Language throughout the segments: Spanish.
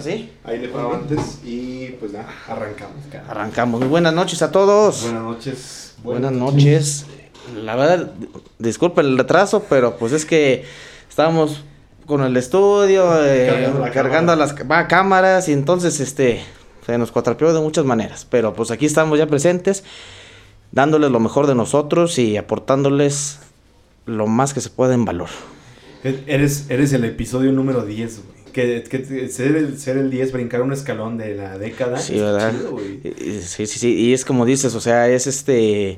¿Sí? Ahí le paro antes y pues nada, arrancamos. Arrancamos. Muy buenas noches a todos. Buenas noches. Buenas noches. La verdad, disculpen el retraso, pero pues es que estábamos con el estudio, eh, Cargando la cargando las cámaras y entonces este se nos cuatrapeó de muchas maneras. Pero pues aquí estamos ya presentes, dándoles lo mejor de nosotros y aportándoles lo más que se pueda en valor. E- Eres, eres el episodio número 10, güey. Que, que ser, el, ser el 10, brincar un escalón de la década. Sí, ¿verdad? chido, Sí, sí, sí. Y es como dices, o sea, es este.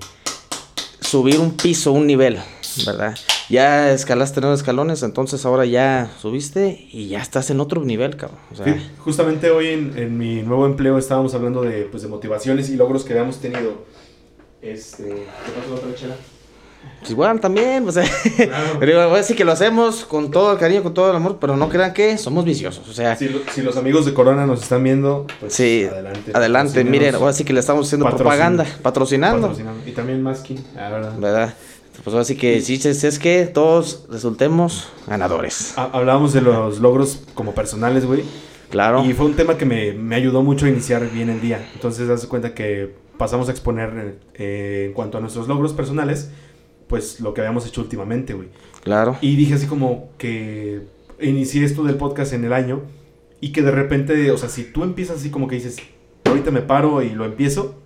Subir un piso, un nivel, ¿verdad? Ya escalaste nueve escalones, entonces ahora ya subiste y ya estás en otro nivel, cabrón. O sea, Sí, justamente hoy en, en mi nuevo empleo estábamos hablando de, pues, de motivaciones y logros que habíamos tenido. Este, ¿Qué pasó otra chela? Pues igual también, o sea. Claro. Pero voy a decir que lo hacemos con todo el cariño, con todo el amor, pero no crean que somos viciosos. O sea, Si, lo- si los amigos de Corona nos están viendo, pues sí, adelante. adelante, miren, ahora sí que le estamos haciendo Patrocin- propaganda, patrocinando. Patrocinando. Y también Masking, la verdad. ¿Verdad? Pues así que sí, es que todos resultemos ganadores. Ha- Hablábamos de los logros como personales, güey. Claro. Y fue un tema que me, me ayudó mucho a iniciar bien el día. Entonces, das cuenta que pasamos a exponer eh, en cuanto a nuestros logros personales, pues lo que habíamos hecho últimamente, güey. Claro. Y dije así como que inicié esto del podcast en el año y que de repente, o sea, si tú empiezas así como que dices, ahorita me paro y lo empiezo,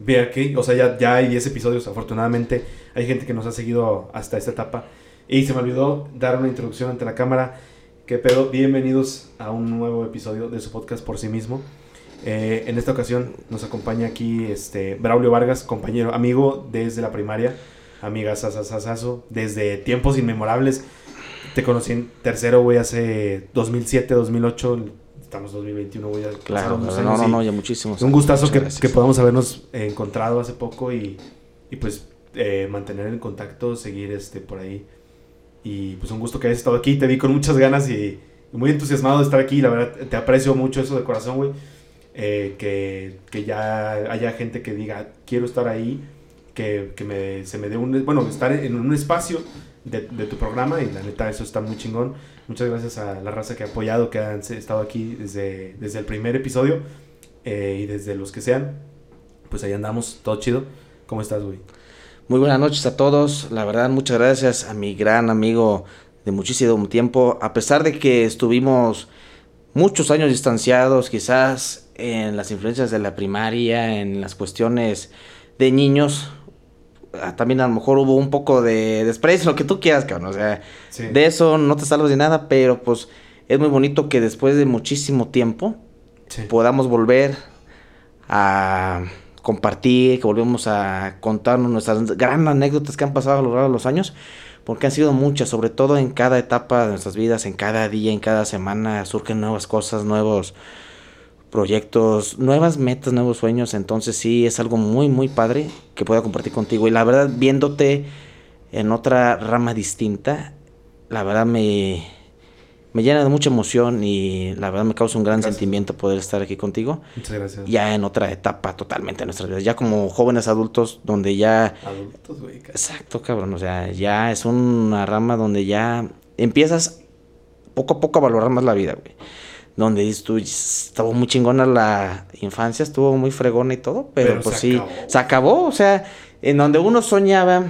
vea que, o sea, ya, ya hay 10 episodios, afortunadamente hay gente que nos ha seguido hasta esta etapa. Y se me olvidó dar una introducción ante la cámara. Que pedo, bienvenidos a un nuevo episodio de su podcast por sí mismo. Eh, en esta ocasión nos acompaña aquí este Braulio Vargas, compañero, amigo desde la primaria, amiga sasasasazo, desde tiempos inmemorables. Te conocí en tercero, güey, hace 2007, 2008, estamos 2021, güey. Claro, no, años no, no, ya muchísimos. un gustazo que, que podamos habernos encontrado hace poco y, y, pues eh, mantener el contacto, seguir este por ahí. Y pues un gusto que hayas estado aquí, te vi con muchas ganas y, y muy entusiasmado de estar aquí, la verdad te aprecio mucho eso de corazón, güey. Eh, que, que ya haya gente que diga, quiero estar ahí, que, que me, se me dé un, bueno, estar en un espacio de, de tu programa y la neta eso está muy chingón. Muchas gracias a la raza que ha apoyado, que han estado aquí desde, desde el primer episodio eh, y desde los que sean. Pues ahí andamos, todo chido. ¿Cómo estás, güey? Muy buenas noches a todos. La verdad, muchas gracias a mi gran amigo de muchísimo tiempo. A pesar de que estuvimos muchos años distanciados, quizás en las influencias de la primaria, en las cuestiones de niños, ah, también a lo mejor hubo un poco de desprecio, lo que tú quieras, cabrón. O sea, Sí. de eso no te salvas de nada, pero pues es muy bonito que después de muchísimo tiempo Sí. podamos volver a compartir, que volvemos a contarnos nuestras gran anécdotas que han pasado a lo largo de los años, porque han sido muchas, sobre todo en cada etapa de nuestras vidas, en cada día, en cada semana, surgen nuevas cosas, nuevos proyectos, nuevas metas, nuevos sueños, entonces sí, es algo muy, muy padre que pueda compartir contigo. Y la verdad, viéndote en otra rama distinta, la verdad me, me llena de mucha emoción y la verdad me causa un gran Gracias. sentimiento poder estar aquí contigo Muchas gracias. ya en otra etapa totalmente de nuestras vidas, ya como jóvenes adultos donde ya, Adultos, güey. exacto cabrón, o sea, ya es una rama donde ya empiezas poco a poco a valorar más la vida, güey. Donde dices tú, estuvo muy chingona la infancia, estuvo muy fregona y todo, pero, Pero pues se sí, acabó. se acabó, o sea, en donde uno soñaba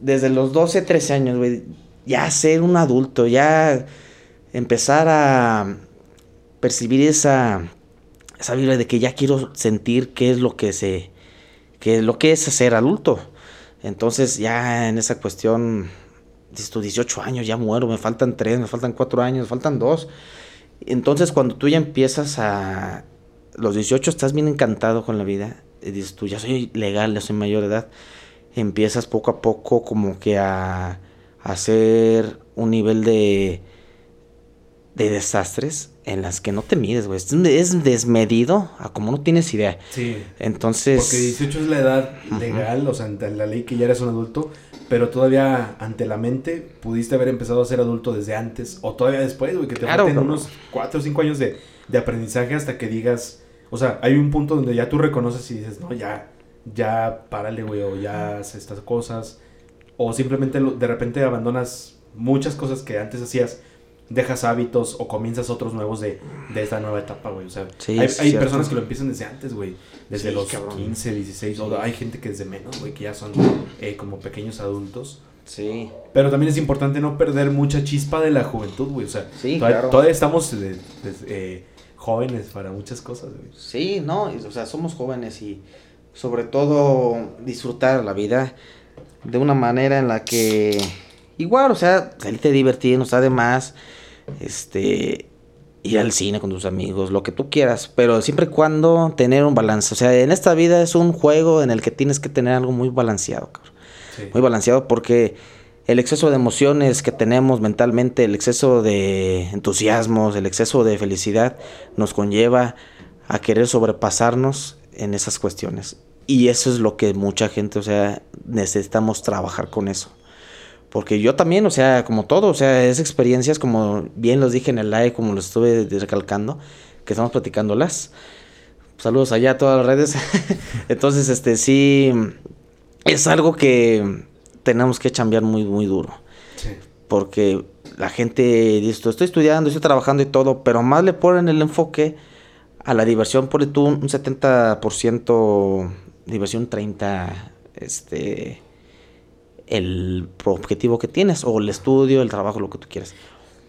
desde los 12, 13 años, güey, ya ser un adulto, ya empezar a percibir esa esa vibra de que ya quiero sentir qué es lo que se qué es lo que es ser adulto. Entonces ya en esa cuestión dices tú 18 años ya muero, me faltan 3, me faltan 4 años, me faltan 2. Entonces cuando tú ya empiezas a los 18 estás bien encantado con la vida, y dices tú ya soy legal, ya soy mayor de edad. Empiezas poco a poco como que a, a hacer un nivel de de desastres en las que no te mides, güey. Es, desmedido a como no tienes idea. Sí. Entonces, Porque 18 es la edad legal, o sea, ante la ley que ya eres un adulto, pero todavía ante la mente pudiste haber empezado a ser adulto desde antes o todavía después, güey, que te Claro, falten unos 4 o 5 años de, de aprendizaje hasta que digas, o sea, hay un punto donde ya tú reconoces y dices, no, ya, ya párale, güey, o ya haz estas cosas, o simplemente lo- de repente abandonas muchas cosas que antes hacías dejas hábitos o comienzas otros nuevos de, de esta nueva etapa, güey. O sea, Sí, hay, hay personas que lo empiezan desde antes, güey. Desde Sí, los cabrón. 15, 16, o hay gente que desde menos, güey, que ya son eh, como pequeños adultos. Sí. Pero también es importante no perder mucha chispa de la juventud, güey. O sea, Sí, todavía, claro. todavía estamos de- de- eh, jóvenes para muchas cosas, güey. Sí, no, o sea, somos jóvenes y sobre todo disfrutar la vida de una manera en la que igual, o sea, salirte a divertirnos, además, este, ir al cine con tus amigos, lo que tú quieras, pero siempre y cuando tener un balance, o sea, en esta vida es un juego en el que tienes que tener algo muy balanceado, cabrón Sí. muy balanceado porque el exceso de emociones que tenemos mentalmente, el exceso de entusiasmos, el exceso de felicidad nos conlleva a querer sobrepasarnos en esas cuestiones. Y eso es lo que mucha gente, o sea, necesitamos trabajar con eso. Porque yo también, o sea, como todo, o sea, es experiencias, como bien los dije en el live, como lo estuve recalcando, que estamos platicándolas. Saludos allá a todas las redes. Entonces, este, sí, es algo que tenemos que chambear muy, muy duro. Sí. Porque la gente dice, estoy estudiando, estoy trabajando y todo, pero más le ponen el enfoque a la diversión, ponle tú un 70% diversión, 30% este, el objetivo que tienes, o el estudio, el trabajo, lo que tú quieras.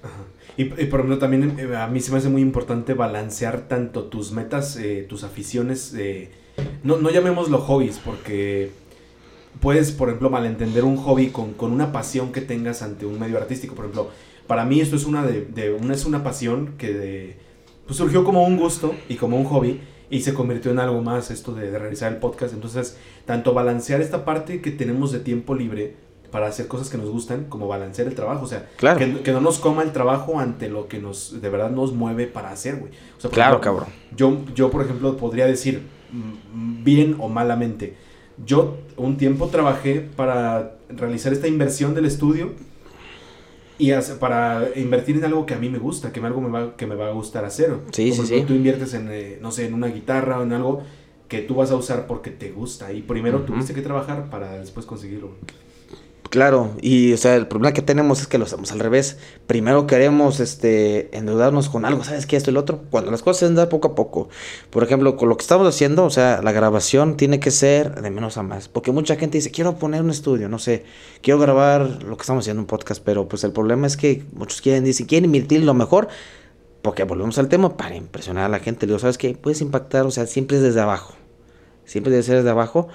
Ajá. Y, por ejemplo, también eh, a mí se me hace muy importante balancear tanto tus metas, eh, tus aficiones, eh, no, no llamémoslo hobbies, porque puedes, por ejemplo, malentender un hobby con, con una pasión que tengas ante un medio artístico. Por ejemplo, para mí esto es una, de, de- una, es una pasión que de- pues surgió como un gusto y como un hobby y se convirtió en algo más esto de realizar el podcast. Entonces, tanto balancear esta parte que tenemos de tiempo libre para hacer cosas que nos gustan, como balancear el trabajo. O sea, Claro. que, que no nos coma el trabajo ante lo que nos de verdad nos mueve para hacer, güey. O sea, por Claro, ejemplo, cabrón. Yo, yo, por ejemplo, podría decir, mm, bien o malamente, yo un tiempo trabajé para realizar esta inversión del estudio y hace- para invertir en algo que a mí me gusta, que me, algo me va, que me va a gustar hacer. Sí, Como sí, sí. Tú inviertes en, eh, no sé, en una guitarra o en algo que tú vas a usar porque te gusta y primero tuviste que trabajar para después conseguirlo. Claro, y o sea, el problema que tenemos es que lo hacemos al revés. Primero queremos este endeudarnos con algo, ¿sabes qué? Esto y lo otro. Cuando las cosas se dan poco a poco. Por ejemplo, con lo que estamos haciendo, o sea, la grabación tiene que ser de menos a más. Porque mucha gente dice, quiero poner un estudio, no sé, quiero grabar lo que estamos haciendo un podcast, pero pues el problema es que muchos quieren, dicen, quieren invertir lo mejor. Porque volvemos al tema para impresionar a la gente. Le digo, ¿sabes qué? Puedes impactar, o sea, siempre es desde abajo. Siempre debe ser desde abajo.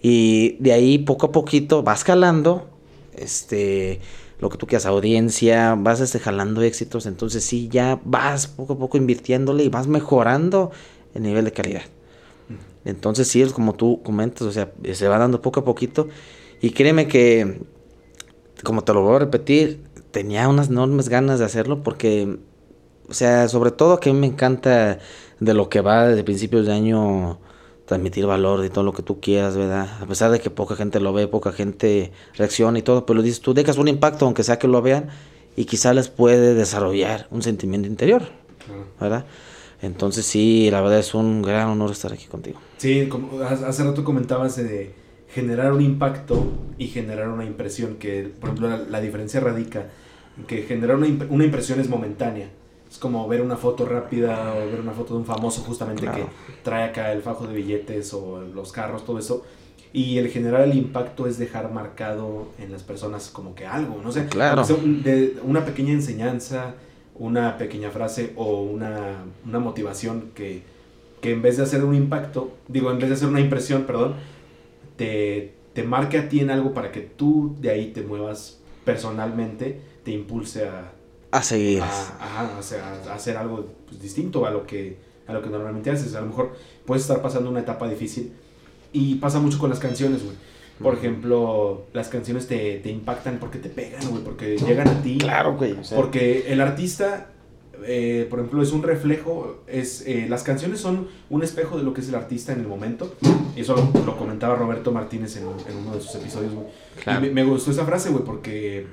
Y de ahí poco a poquito vas jalando este lo que tú quieras, audiencia, vas este, jalando éxitos, entonces sí, ya vas poco a poco invirtiéndole y vas mejorando el nivel de calidad. Entonces sí, es como tú comentas, o sea, se va dando poco a poquito. Y créeme que, como te lo voy a repetir, tenía unas enormes ganas de hacerlo porque, o sea, sobre todo que a mí me encanta de lo que va desde principios de año transmitir valor de todo lo que tú quieras, ¿verdad? A pesar de que poca gente lo ve, poca gente reacciona y todo, pero dices, tú dejas un impacto, aunque sea que lo vean, y quizá les puede desarrollar un sentimiento interior. ¿verdad? Entonces sí, la verdad es un gran honor estar aquí contigo. Sí, como hace rato comentabas de generar un impacto y generar una impresión, que por ejemplo la, la diferencia radica en que generar una, imp- una impresión es momentánea. Es como ver una foto rápida o ver una foto de un famoso justamente Claro. que trae acá el fajo de billetes o los carros, todo eso. Y el generar el impacto es dejar marcado en las personas como que algo, no sé, Claro. de una pequeña enseñanza, una pequeña frase o una, una motivación que, que en vez de hacer un impacto, digo, en vez de hacer una impresión, perdón, te, te marque a ti en algo para que tú de ahí te muevas personalmente, te impulse a, A seguir. a, hacer algo pues, distinto a lo, que, a lo que normalmente haces. A lo mejor puedes estar pasando una etapa difícil y pasa mucho con las canciones, güey. Por ejemplo, las canciones te, te impactan porque te pegan, güey, porque llegan a ti. Claro, güey. o sea, Porque el artista, eh, por ejemplo, es un reflejo, es eh, las canciones son un espejo de lo que es el artista en el momento. Y eso lo, lo comentaba Roberto Martínez en, en uno de sus episodios, güey. claro. Y me, me gustó esa frase, güey, porque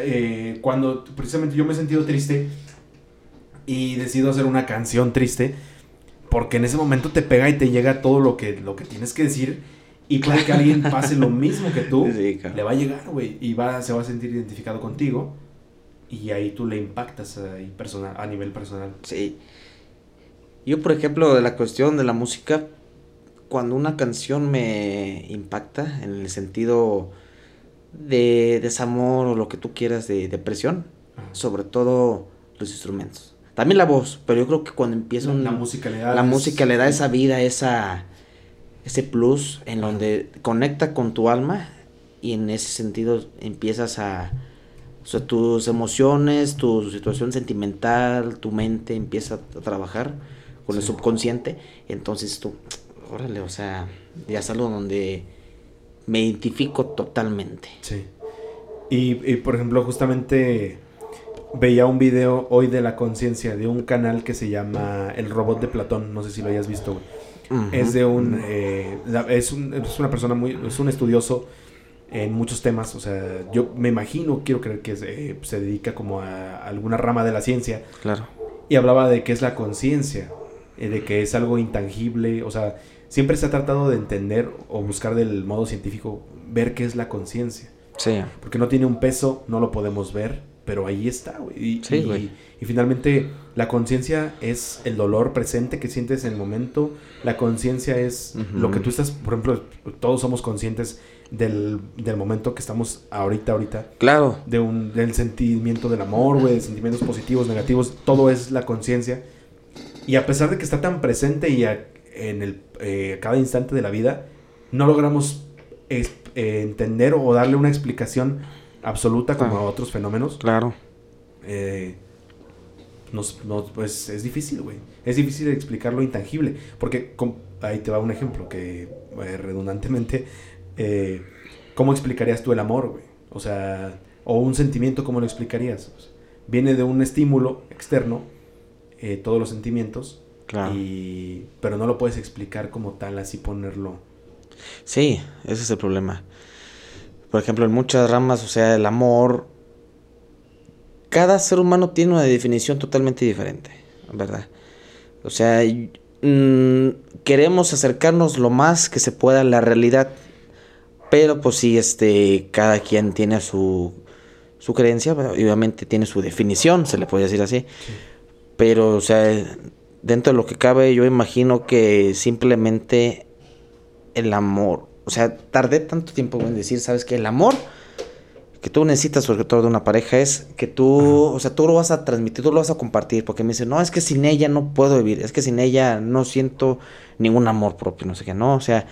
eh, cuando precisamente yo me he sentido triste y decido hacer una canción triste, porque en ese momento te pega y te llega todo lo que, lo que tienes que decir. Y puede que alguien pase lo mismo que tú Sí, le va a llegar, güey, y va, se va a sentir identificado contigo. y ahí tú le impactas ahí personal, a nivel personal. Sí. Yo, por ejemplo, de la cuestión de la música, cuando una canción me impacta en el sentido de desamor o lo que tú quieras de depresión, sobre todo los instrumentos. También la voz, pero yo creo que cuando empieza la, música le da la música le da esa vida, esa ese plus en donde conecta con tu alma y en ese sentido empiezas a o sea, tus emociones, tu situación sentimental, tu mente empieza a trabajar con el subconsciente, entonces tú, órale, o sea, ya es algo donde me identifico totalmente. Sí. Y, por ejemplo, justamente veía un video hoy de la conciencia de un canal que se llama El Robot de Platón, no sé si lo hayas visto. Es de un, eh, es un, es una persona muy, es un estudioso en muchos temas, o sea, yo me imagino, quiero creer que se, se dedica como a, alguna rama de la ciencia. Claro. Y hablaba de qué es la conciencia, eh, de que es algo intangible, o sea, siempre se ha tratado de entender o buscar del modo científico ver qué es la conciencia. Sí. Porque no tiene un peso, no lo podemos ver, pero ahí está, güey. Y, sí, y, y, finalmente la conciencia es el dolor presente que sientes en el momento. La conciencia es lo que tú estás, por ejemplo, todos somos conscientes del, del, momento que estamos ahorita, ahorita. Claro. De un, del sentimiento del amor, güey, de sentimientos positivos, negativos, todo es la conciencia. Y a pesar de que está tan presente y en el, eh, cada instante de la vida, no logramos eh, entender o darle una explicación absoluta como a otros fenómenos. Claro. Eh, nos, pues es difícil, güey. Es difícil explicar lo intangible. Porque ahí te va un ejemplo que redundantemente eh, ¿cómo explicarías tú el amor, güey? O sea, o un sentimiento, ¿cómo lo explicarías? viene de un estímulo externo, eh, todos los sentimientos, claro. y, pero no lo puedes explicar como tal, así ponerlo. Sí, ese es el problema. Por ejemplo, en muchas ramas, o sea, el amor, cada ser humano tiene una definición totalmente diferente, ¿verdad? O sea, mm, queremos acercarnos lo más que se pueda a la realidad pero pues sí, este, cada quien tiene su, su creencia, obviamente tiene su definición, se le puede decir así. Pero, o sea, dentro de lo que cabe, yo imagino que simplemente el amor, o sea, tardé tanto tiempo en decir, ¿sabes qué? El amor que tú necesitas, sobre todo de una pareja, es que tú, o sea, tú lo vas a transmitir, tú lo vas a compartir, porque me dicen, no, es que sin ella no puedo vivir, es que sin ella no siento ningún amor propio, no sé qué, no, o sea,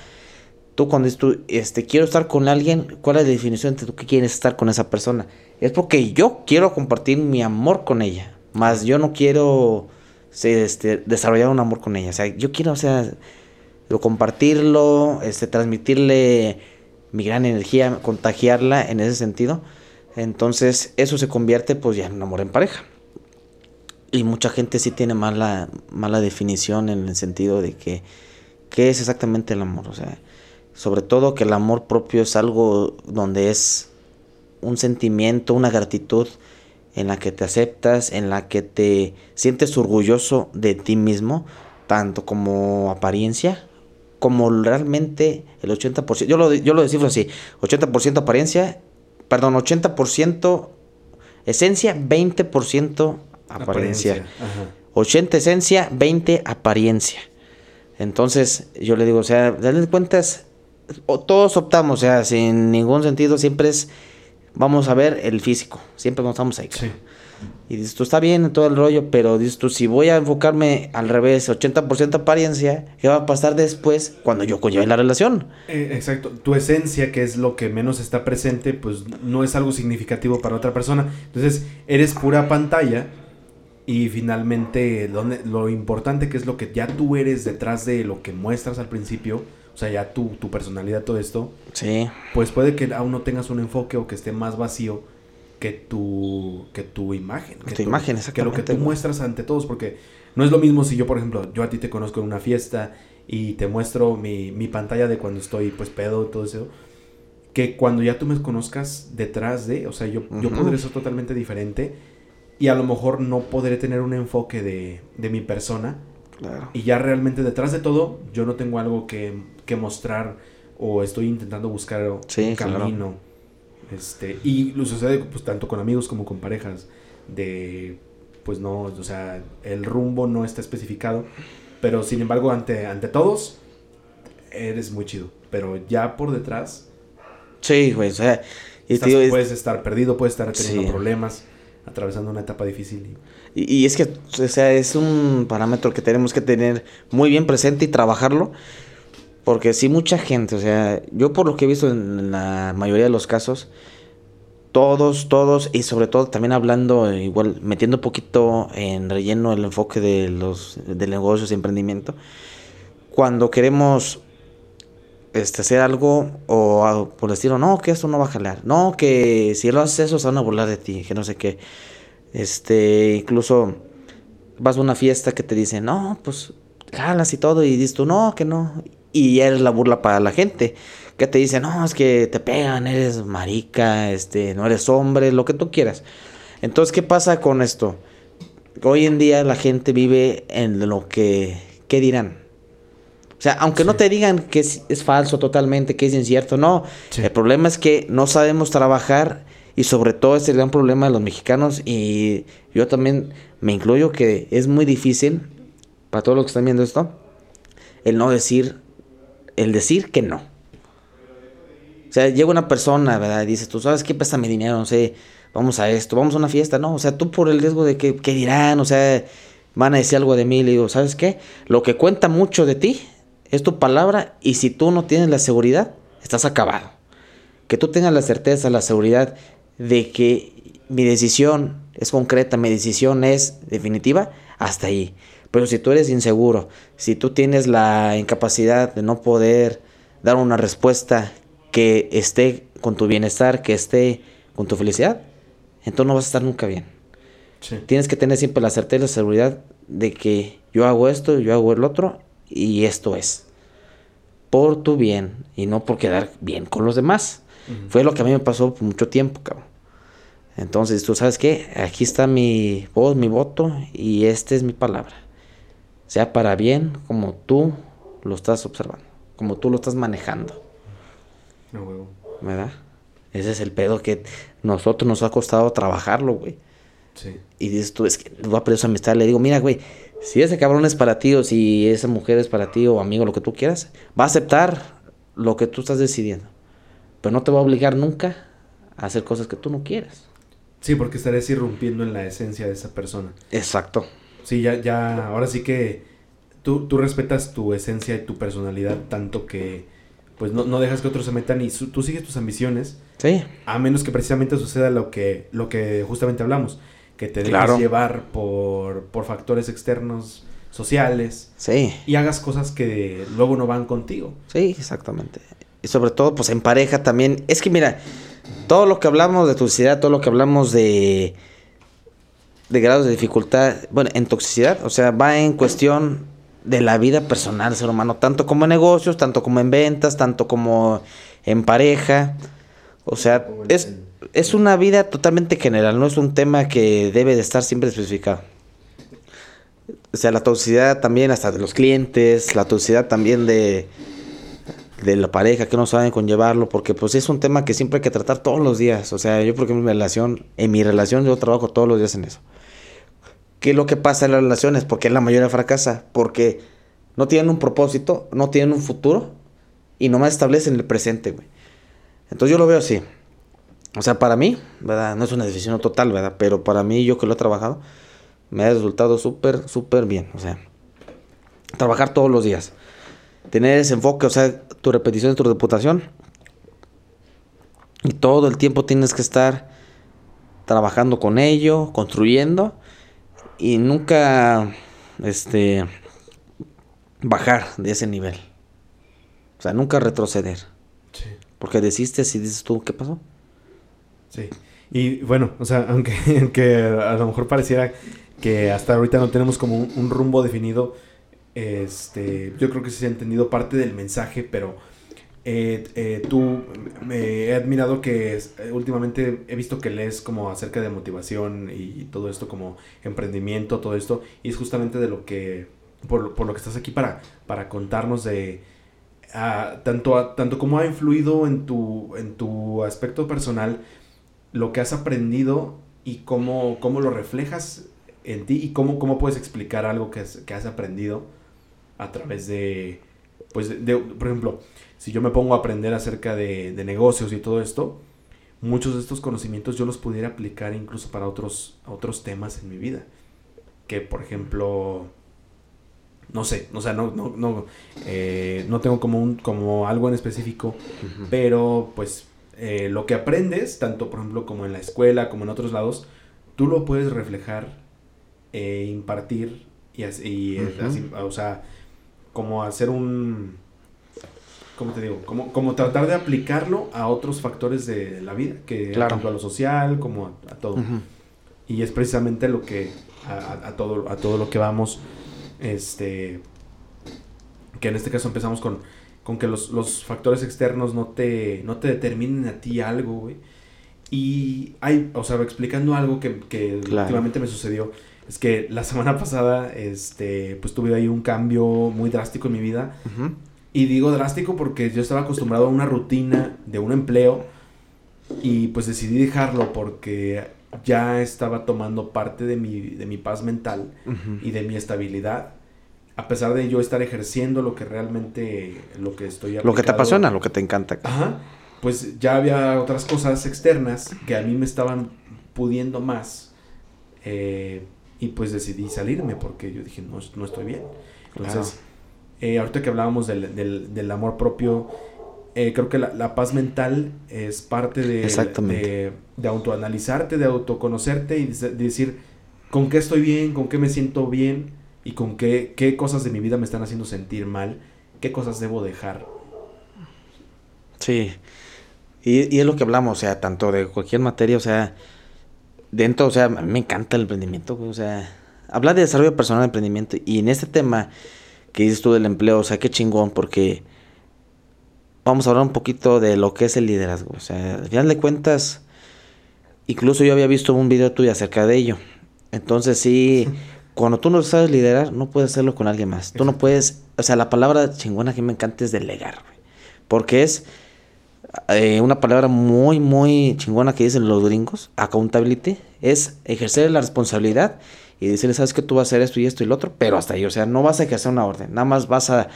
Tú cuando dices tú, este, quiero estar con alguien, ¿cuál es la definición de tú que quieres estar con esa persona? Es porque yo quiero compartir mi amor con ella, más yo no quiero este, desarrollar un amor con ella. O sea, yo quiero, o sea, compartirlo, este, transmitirle mi gran energía, contagiarla en ese sentido. Entonces, eso se convierte pues ya en un amor en pareja. Y mucha gente sí tiene mala, mala definición en el sentido de que, ¿qué es exactamente el amor? O sea, sobre todo que el amor propio es algo donde es un sentimiento, una gratitud en la que te aceptas, en la que te sientes orgulloso de ti mismo, tanto como apariencia, como realmente el 80%, yo lo, yo lo descifro así, 80% apariencia, perdón, 80% esencia, 20% apariencia. 80 esencia, 20 apariencia. Entonces, yo le digo, o sea, dale cuentas, todos optamos, o sea, sin ningún sentido, siempre es, vamos a ver el físico, siempre nos estamos ahí. Y dices, tú está bien en todo el rollo, pero dices tú, si voy a enfocarme al revés, 80% apariencia, ¿qué va a pasar después cuando yo conlleve la relación? Eh, exacto, tu esencia, que es lo que menos está presente, pues no es algo significativo para otra persona. Entonces, eres pura pantalla y finalmente lo, lo importante que es lo que ya tú eres detrás de lo que muestras al principio o sea, ya tu, tu personalidad, todo esto, sí. pues puede que aún no tengas un enfoque o que esté más vacío que tu, que tu imagen. Que tu, imagen, exactamente. Que lo que tú muestras ante todos, porque no es lo mismo si yo, por ejemplo, yo a ti te conozco en una fiesta y te muestro mi, mi pantalla de cuando estoy, pues, pedo, todo eso, que cuando ya tú me conozcas detrás de, o sea, yo, yo podré ser totalmente diferente y a lo mejor no podré tener un enfoque de, de mi persona. Claro. Y ya realmente detrás de todo, yo no tengo algo que, que mostrar o estoy intentando buscar un camino. Este, y lo sucede pues, tanto con amigos como con parejas. de, pues no, o sea, el rumbo no está especificado, pero sin embargo ante, ante todos, eres muy chido, pero ya por detrás... Sí, güey, o sea... Puedes estar perdido, puedes estar teniendo problemas, atravesando una etapa difícil. Y... Y, es que, o sea, es un parámetro que tenemos que tener muy bien presente y trabajarlo. Porque sí, mucha gente, o sea, yo por lo que he visto en la mayoría de los casos, todos, todos, y sobre todo también hablando, igual, metiendo un poquito en relleno el enfoque de los de negocios y emprendimiento, cuando queremos este, hacer algo o por decirlo, no, que esto no va a jalar, no, que si lo haces eso se van a burlar de ti, que no sé qué. Este, incluso vas a una fiesta que te dicen, no, pues jalas y todo, y dices tú, no, que no, y eres la burla para la gente, que te dicen, no, es que te pegan, eres marica, este, no eres hombre, lo que tú quieras. Entonces, ¿qué pasa con esto? Hoy en día la gente vive en lo que, ¿qué dirán? O sea, aunque no te digan que es, falso totalmente, que es incierto, no. El problema es que no sabemos trabajar y sobre todo es el gran problema de los mexicanos y yo también me incluyo que es muy difícil para todos los que están viendo esto el no decir, el decir que no. O sea, llega una persona, ¿verdad? Y dices, tú sabes qué, mi dinero, no sé, vamos a esto, vamos a una fiesta, no. O sea, tú por el riesgo de que, ¿qué dirán, o sea, van a decir algo de mí, le digo, ¿sabes qué? Lo que cuenta mucho de ti es tu palabra y si tú no tienes la seguridad, estás acabado. Que tú tengas la certeza, la seguridad de que mi decisión es concreta, mi decisión es definitiva, hasta ahí. Pero si tú eres inseguro, si tú tienes la incapacidad de no poder dar una respuesta que esté con tu bienestar, que esté con tu felicidad, entonces no vas a estar nunca bien. Tienes que tener siempre la certeza y la seguridad de que yo hago esto, yo hago el otro y esto es. Por tu bien y no por quedar bien con los demás. Fue lo que a mí me pasó por mucho tiempo, cabrón. Entonces, tú sabes qué, aquí está mi voz, mi voto y esta es mi palabra. Sea para bien como tú lo estás observando, como tú lo estás manejando. No, huevo. ¿Verdad? Ese es el pedo que nosotros nos ha costado trabajarlo, güey. Sí. Y dices tú, es que voy a perder su amistad. Le digo, mira, güey, si ese cabrón es para ti o si esa mujer es para ti o amigo, lo que tú quieras, va a aceptar lo que tú estás decidiendo. Pero no te va a obligar nunca a hacer cosas que tú no quieras. Sí, porque estarías irrumpiendo en la esencia de esa persona. Exacto. Sí, ya, ya, ahora sí que tú, tú respetas tu esencia y tu personalidad tanto que pues no, no dejas que otros se metan y tú sigues tus ambiciones. Sí. A menos que precisamente suceda lo que, lo que justamente hablamos que te dejes llevar por, por factores externos sociales. Sí. Y hagas cosas que luego no van contigo. Sí, exactamente. Y sobre todo, pues en pareja también. Es que mira, todo lo que hablamos de toxicidad, todo lo que hablamos de de grados de dificultad, bueno, en toxicidad, o sea, va en cuestión de la vida personal del ser humano, tanto como en negocios, tanto como en ventas, tanto como en pareja. O sea, es es una vida totalmente general, no es un tema que debe de estar siempre especificado. O sea, la toxicidad también hasta de los clientes, la toxicidad también de, de la pareja que no saben conllevarlo, porque pues es un tema que siempre hay que tratar todos los días. O sea, yo porque en mi relación, en mi relación yo trabajo todos los días en eso. ¿Qué es lo que pasa en las relaciones? Porque la mayoría fracasa, porque no tienen un propósito, no tienen un futuro y nomás establecen el presente, güey. Entonces yo lo veo así. O sea, para mí, ¿verdad? No es una decisión total, ¿verdad? Pero para mí, yo que lo he trabajado, me ha resultado súper, súper bien. O sea, trabajar todos los días. Tener ese enfoque, o sea, tu repetición es tu reputación. Y todo el tiempo tienes que estar trabajando con ello, construyendo. Y nunca, este, bajar de ese nivel. O sea, nunca retroceder. Sí. Porque desistes y dices tú, ¿qué pasó? Sí. Y bueno, o sea, aunque, aunque a lo mejor pareciera que hasta ahorita no tenemos como un, rumbo definido, este, yo creo que se ha entendido parte del mensaje, pero eh, eh, tú me he admirado que eh, últimamente he visto que lees como acerca de motivación y todo esto como emprendimiento, todo esto, y es justamente de lo que, por, por lo que estás aquí para, para contarnos de... Ah, tanto, tanto como ha influido en tu, en tu aspecto personal, lo que has aprendido y cómo, cómo lo reflejas en ti y cómo, cómo puedes explicar algo que que has aprendido a través de, pues, de, por ejemplo, si yo me pongo a aprender acerca de, de, negocios y todo esto, muchos de estos conocimientos yo los pudiera aplicar incluso para otros, otros temas en mi vida. Que, por ejemplo, no sé, o sea, no, no, no, eh, no tengo como, un, como algo en específico, pero pues eh, lo que aprendes, tanto por ejemplo como en la escuela, como en otros lados, tú lo puedes reflejar, e impartir y, así, o sea, como hacer un, ¿cómo te digo? Como, como tratar de aplicarlo a otros factores de la vida, que tanto a lo social como a, todo. Y es precisamente lo que, a, a, todo, a todo lo que vamos este. Que en este caso empezamos con, con que los, los factores externos no te, no te determinen a ti algo, güey. Y hay, o sea, explicando algo que, que últimamente me sucedió. Es que la semana pasada, este, pues tuve ahí un cambio muy drástico en mi vida. Y digo drástico porque yo estaba acostumbrado a una rutina de un empleo. Y pues decidí dejarlo porque ya estaba tomando parte de mi, de mi paz mental y de mi estabilidad. A pesar de yo estar ejerciendo lo que realmente, lo que estoy Lo que te apasiona, lo que te encanta. Ajá. Pues ya había otras cosas externas que a mí me estaban pudiendo más. Eh, y pues decidí salirme porque yo dije, no, no estoy bien. Entonces, eh, ahorita que hablábamos del, del, del amor propio, eh, creo que la, paz mental es parte de, de, de, autoanalizarte, de autoconocerte y de, decir con qué estoy bien, con qué me siento bien y con qué, qué cosas de mi vida me están haciendo sentir mal, qué cosas debo dejar. Sí, y, y es lo que hablamos, o sea, tanto de cualquier materia, o sea, dentro, o sea, a mí me encanta el emprendimiento, o sea, hablar de desarrollo personal de emprendimiento y en este tema que dices tú del empleo, o sea, qué chingón, porque vamos a hablar un poquito de lo que es el liderazgo. O sea, al final de cuentas, incluso yo había visto un video tuyo acerca de ello. Entonces sí, cuando tú no sabes liderar, no puedes hacerlo con alguien más. Tú no puedes, o sea, la palabra chingona que me encanta es delegar, porque es eh, una palabra muy, muy chingona que dicen los gringos, accountability, es ejercer la responsabilidad y decirle, sabes que tú vas a hacer esto y esto y lo otro, pero hasta ahí, o sea, no vas a ejercer una orden, nada más vas a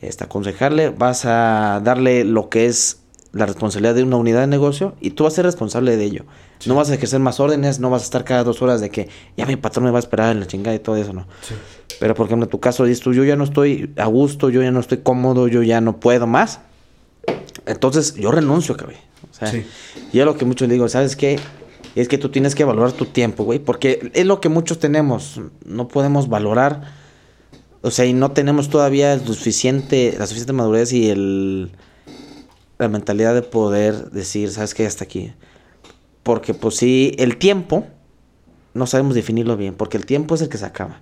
este, aconsejarle, vas a darle lo que es la responsabilidad de una unidad de negocio y tú vas a ser responsable de ello. No vas a ejercer más órdenes, no vas a estar cada dos horas de que ya mi patrón me va a esperar en la chingada y todo eso, ¿no? Pero por ejemplo, en tu caso dices tú, yo ya no estoy a gusto, yo ya no estoy cómodo, yo ya no puedo más. Entonces yo renuncio, cabrón. O sea, y es lo que muchos digo, ¿sabes qué? Es que tú tienes que valorar tu tiempo, güey, porque es lo que muchos tenemos. No podemos valorar o sea, y no tenemos todavía suficiente, la suficiente madurez y el, la mentalidad de poder decir, ¿sabes qué? Hasta aquí. Porque pues sí, el tiempo, no sabemos definirlo bien, porque el tiempo es el que se acaba.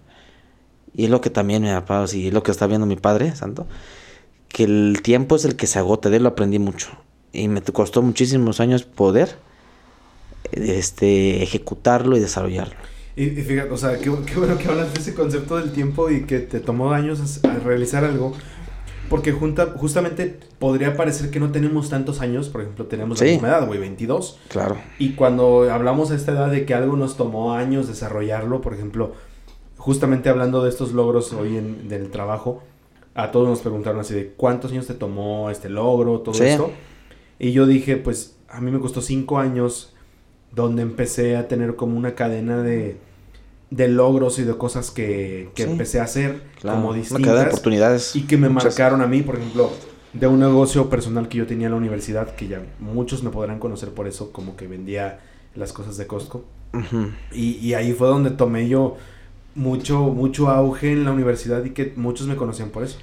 Y es lo que también me ha pasado, y es lo que está viendo mi padre, santo, que el tiempo es el que se agota, de él lo aprendí mucho. Y me costó muchísimos años poder este, ejecutarlo y desarrollarlo. Y, fíjate, o sea, qué, bueno que hablas de ese concepto del tiempo y que te tomó años a, realizar algo. Porque junta, justamente podría parecer que no tenemos tantos años, por ejemplo, tenemos la misma edad, güey, 22. Claro. Y cuando hablamos a esta edad de que algo nos tomó años desarrollarlo, por ejemplo, justamente hablando de estos logros hoy en el trabajo, a todos nos preguntaron así de cuántos años te tomó este logro, todo esto. Y yo dije, pues a mí me costó cinco años donde empecé a tener como una cadena de de logros y de cosas que, que empecé a hacer como distintas. oportunidades. Y que me marcaron a mí, por ejemplo, de un negocio personal que yo tenía en la universidad, que ya muchos me podrán conocer por eso, como que vendía las cosas de Costco. y, y, ahí fue donde tomé yo mucho, mucho auge en la universidad y que muchos me conocían por eso.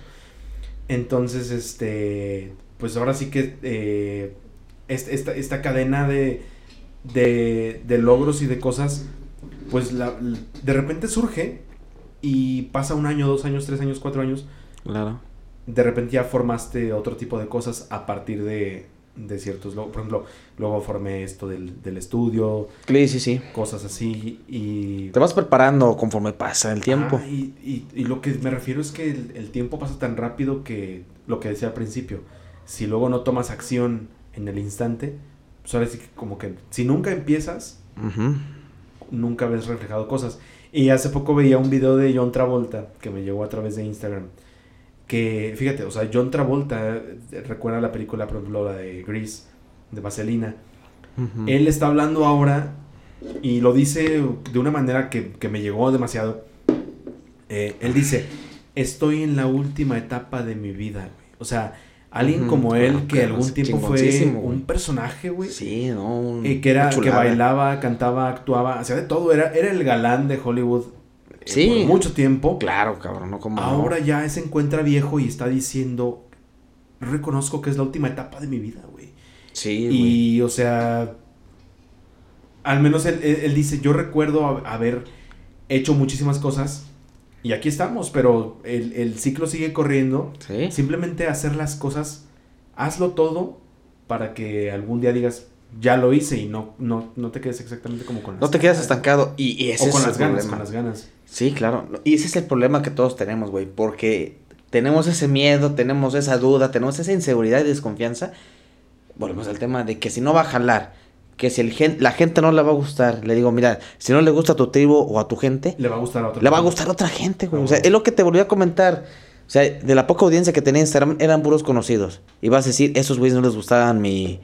Entonces, este, pues ahora sí que eh, esta, esta, cadena de, de, de logros y de cosas pues la, de repente surge y pasa un año, dos años, tres años, cuatro años. Claro. De repente ya formaste otro tipo de cosas a partir de, de ciertos... Por ejemplo, luego formé esto del, del estudio. Sí, sí, sí. Cosas así y... Te vas preparando conforme pasa el tiempo. Ah, y, y, y, lo que me refiero es que el, tiempo pasa tan rápido que lo que decía al principio, si luego no tomas acción en el instante, pues ahora sí que como que si nunca empiezas, nunca ves reflejado cosas. Y hace poco veía un video de John Travolta que me llegó a través de Instagram. Que, fíjate, o sea, John Travolta eh, recuerda la película, por ejemplo, la de Grease, de Vaselina. Él está hablando ahora y lo dice de una manera que, que me llegó demasiado. Eh, él dice, estoy en la última etapa de mi vida, O sea, alguien como él que algún tiempo fue un personaje, güey. Sí, ¿no? Eh, que era, que bailaba, cantaba, actuaba, hacía de todo. Era, era el galán de Hollywood. Eh, sí. por mucho tiempo. Claro, cabrón, no como. Ahora ya se encuentra viejo y está diciendo, reconozco que es la última etapa de mi vida, güey. Sí. Y, o sea, al menos él, dice, yo recuerdo haber hecho muchísimas cosas y aquí estamos, pero el, ciclo sigue corriendo. Simplemente hacer las cosas, hazlo todo para que algún día digas, ya lo hice y no, no, no te quedes exactamente como con las No te quedas estancado y, y ese o con las ganas, con las ganas. Sí, claro. Y ese es el problema que todos tenemos, güey, porque tenemos ese miedo, tenemos esa duda, tenemos esa inseguridad y desconfianza. Volvemos al tema de que si no va a jalar, que si el la gente no le va a gustar, le digo, mira, si no le gusta a tu tribu o a tu gente, le va a gustar a otra Le va a gustar a otra gente, güey. o sea, es lo que te volví a comentar. O sea, de la poca audiencia que tenía Instagram eran puros conocidos. Y vas a decir, esos güeyes no les gustaban mi,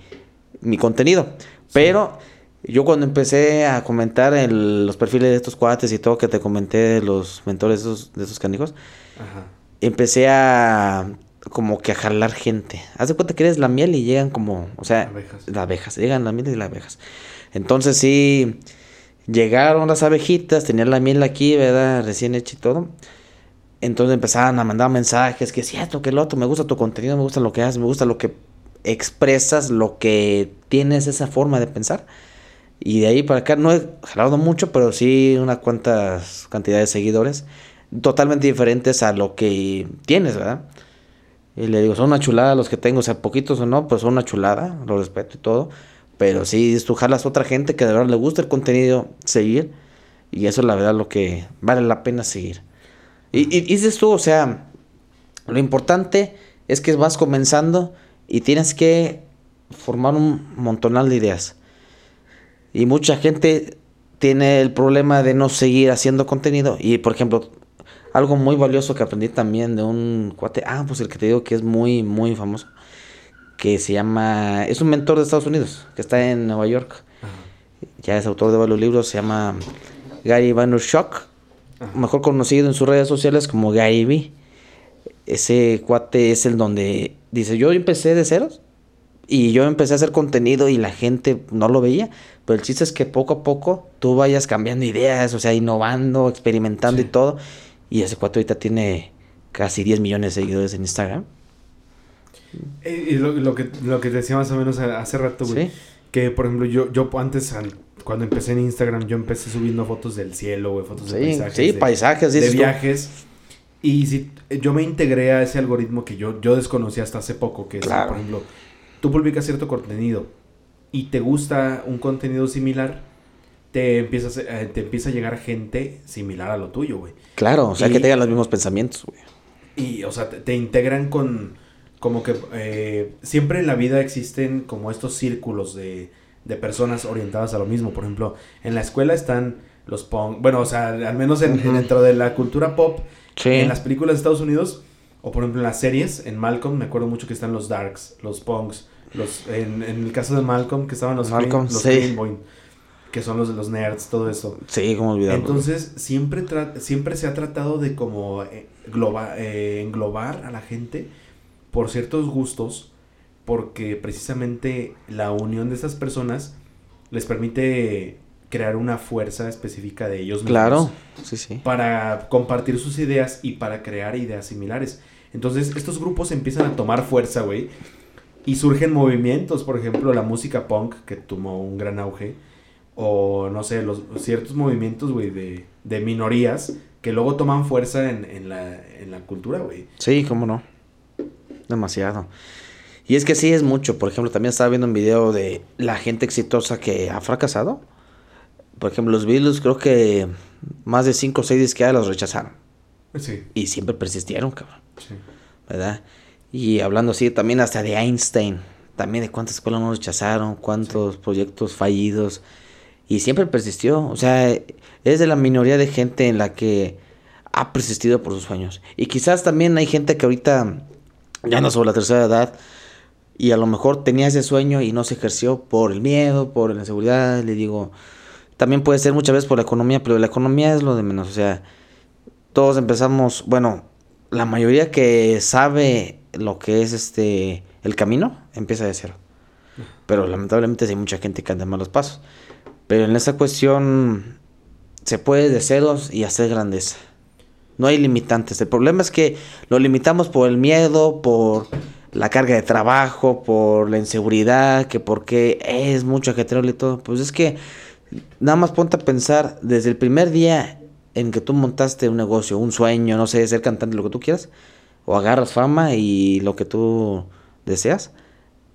mi contenido. Pero yo cuando empecé a comentar en los perfiles de estos cuates y todo que te comenté de los mentores de esos, de esos canijos, empecé a como que a jalar gente. Haz de cuenta que eres la miel y llegan como, o sea, abejas. las abejas, llegan la miel y las abejas. Entonces sí, llegaron las abejitas, tenían la miel aquí, ¿verdad? Recién hecha y todo. Entonces empezaban a mandar mensajes, que es cierto, que el otro, me gusta tu contenido, me gusta lo que haces, me gusta lo que expresas, lo que tienes esa forma de pensar. Y de ahí para acá no he jalado mucho, pero sí unas cuantas cantidades de seguidores totalmente diferentes a lo que tienes, ¿verdad? Y le digo, son una chulada los que tengo, o sea, poquitos o no, pues son una chulada, lo respeto y todo. Pero sí, tú jalas a otra gente que de verdad le gusta el contenido, seguir. Y eso es la verdad lo que vale la pena seguir. Y, dices tú, o sea, lo importante es que vas comenzando y tienes que formar un montonal de ideas. Y mucha gente tiene el problema de no seguir haciendo contenido. Y por ejemplo, algo muy valioso que aprendí también de un cuate, ah, pues el que te digo que es muy, muy famoso, que se llama, es un mentor de Estados Unidos, que está en Nueva York. Ya es autor de varios libros, se llama Gary Vaynerchuk, mejor conocido en sus redes sociales como Gary V. Ese cuate es el donde dice, yo empecé de ceros y yo empecé a hacer contenido y la gente no lo veía, pero el chiste es que poco a poco tú vayas cambiando ideas, o sea, innovando, experimentando y todo y ese cuate ahorita tiene casi 10 millones de seguidores en Instagram. Eh, y lo, lo, que, lo que decía más o menos hace rato, güey. Que, por ejemplo, yo, yo antes, cuando empecé en Instagram, yo empecé subiendo fotos del cielo, güey, fotos de paisajes. Sí, paisajes. De viajes. Y si yo me integré a ese algoritmo que yo, yo desconocí hasta hace poco, que es, por ejemplo, tú publicas cierto contenido y te gusta un contenido similar, te empieza, a, te empieza a llegar gente similar a lo tuyo, güey. Claro, o sea, que tengan los mismos pensamientos, güey. Y, o sea, te, integran con, como que eh, siempre en la vida existen como estos círculos de, de personas orientadas a lo mismo. Por ejemplo, en la escuela están los punk, bueno, o sea, al menos en, dentro de la cultura pop, en las películas de Estados Unidos, o por ejemplo en las series, en Malcolm, me acuerdo mucho que están los darks, los punks, los, en, en el caso de Malcolm, que estaban los, Malcolm, los sí que son los de los nerds, todo eso. Sí, como olvidarlo. Entonces, siempre, siempre se ha tratado de como eh, eh, englobar a la gente por ciertos gustos, porque precisamente la unión de esas personas les permite crear una fuerza específica de ellos mismos. Claro, sí, sí. Para compartir sus ideas y para crear ideas similares. Entonces, estos grupos empiezan a tomar fuerza, güey. Y surgen movimientos, por ejemplo, la música punk, que tomó un gran auge o no sé, los ciertos movimientos, güey, de, de minorías que luego toman fuerza en, en, la, en la cultura, güey. Sí, cómo no. Demasiado. Y es que sí es mucho. Por ejemplo, también estaba viendo un video de la gente exitosa que ha fracasado. Por ejemplo, los Beatles creo que más de 5 o 6 disqueras los rechazaron. Sí. Y siempre persistieron, cabrón. Sí. ¿Verdad? Y hablando así también hasta de Einstein. También de cuántas escuelas no rechazaron, cuántos proyectos fallidos Y siempre persistió. O sea, es de la minoría de gente en la que ha persistido por sus sueños. Y quizás también hay gente que ahorita ya no sobre la tercera edad y a lo mejor tenía ese sueño y no se ejerció por el miedo, por la inseguridad, le digo, también puede ser muchas veces por la economía, pero la economía es lo de menos, o sea, todos empezamos, bueno, la mayoría que sabe lo que es este el camino empieza de cero. Pero lamentablemente hay mucha gente que anda malos pasos. Pero en esa cuestión se puede de ceros y hacer grandeza. No hay limitantes. El problema es que lo limitamos por el miedo, por la carga de trabajo, por la inseguridad, que porque es mucho ajetreo y todo. Pues es que nada más ponte a pensar desde el primer día en que tú montaste un negocio, un sueño, no sé, ser cantante, lo que tú quieras, o agarras fama y lo que tú deseas,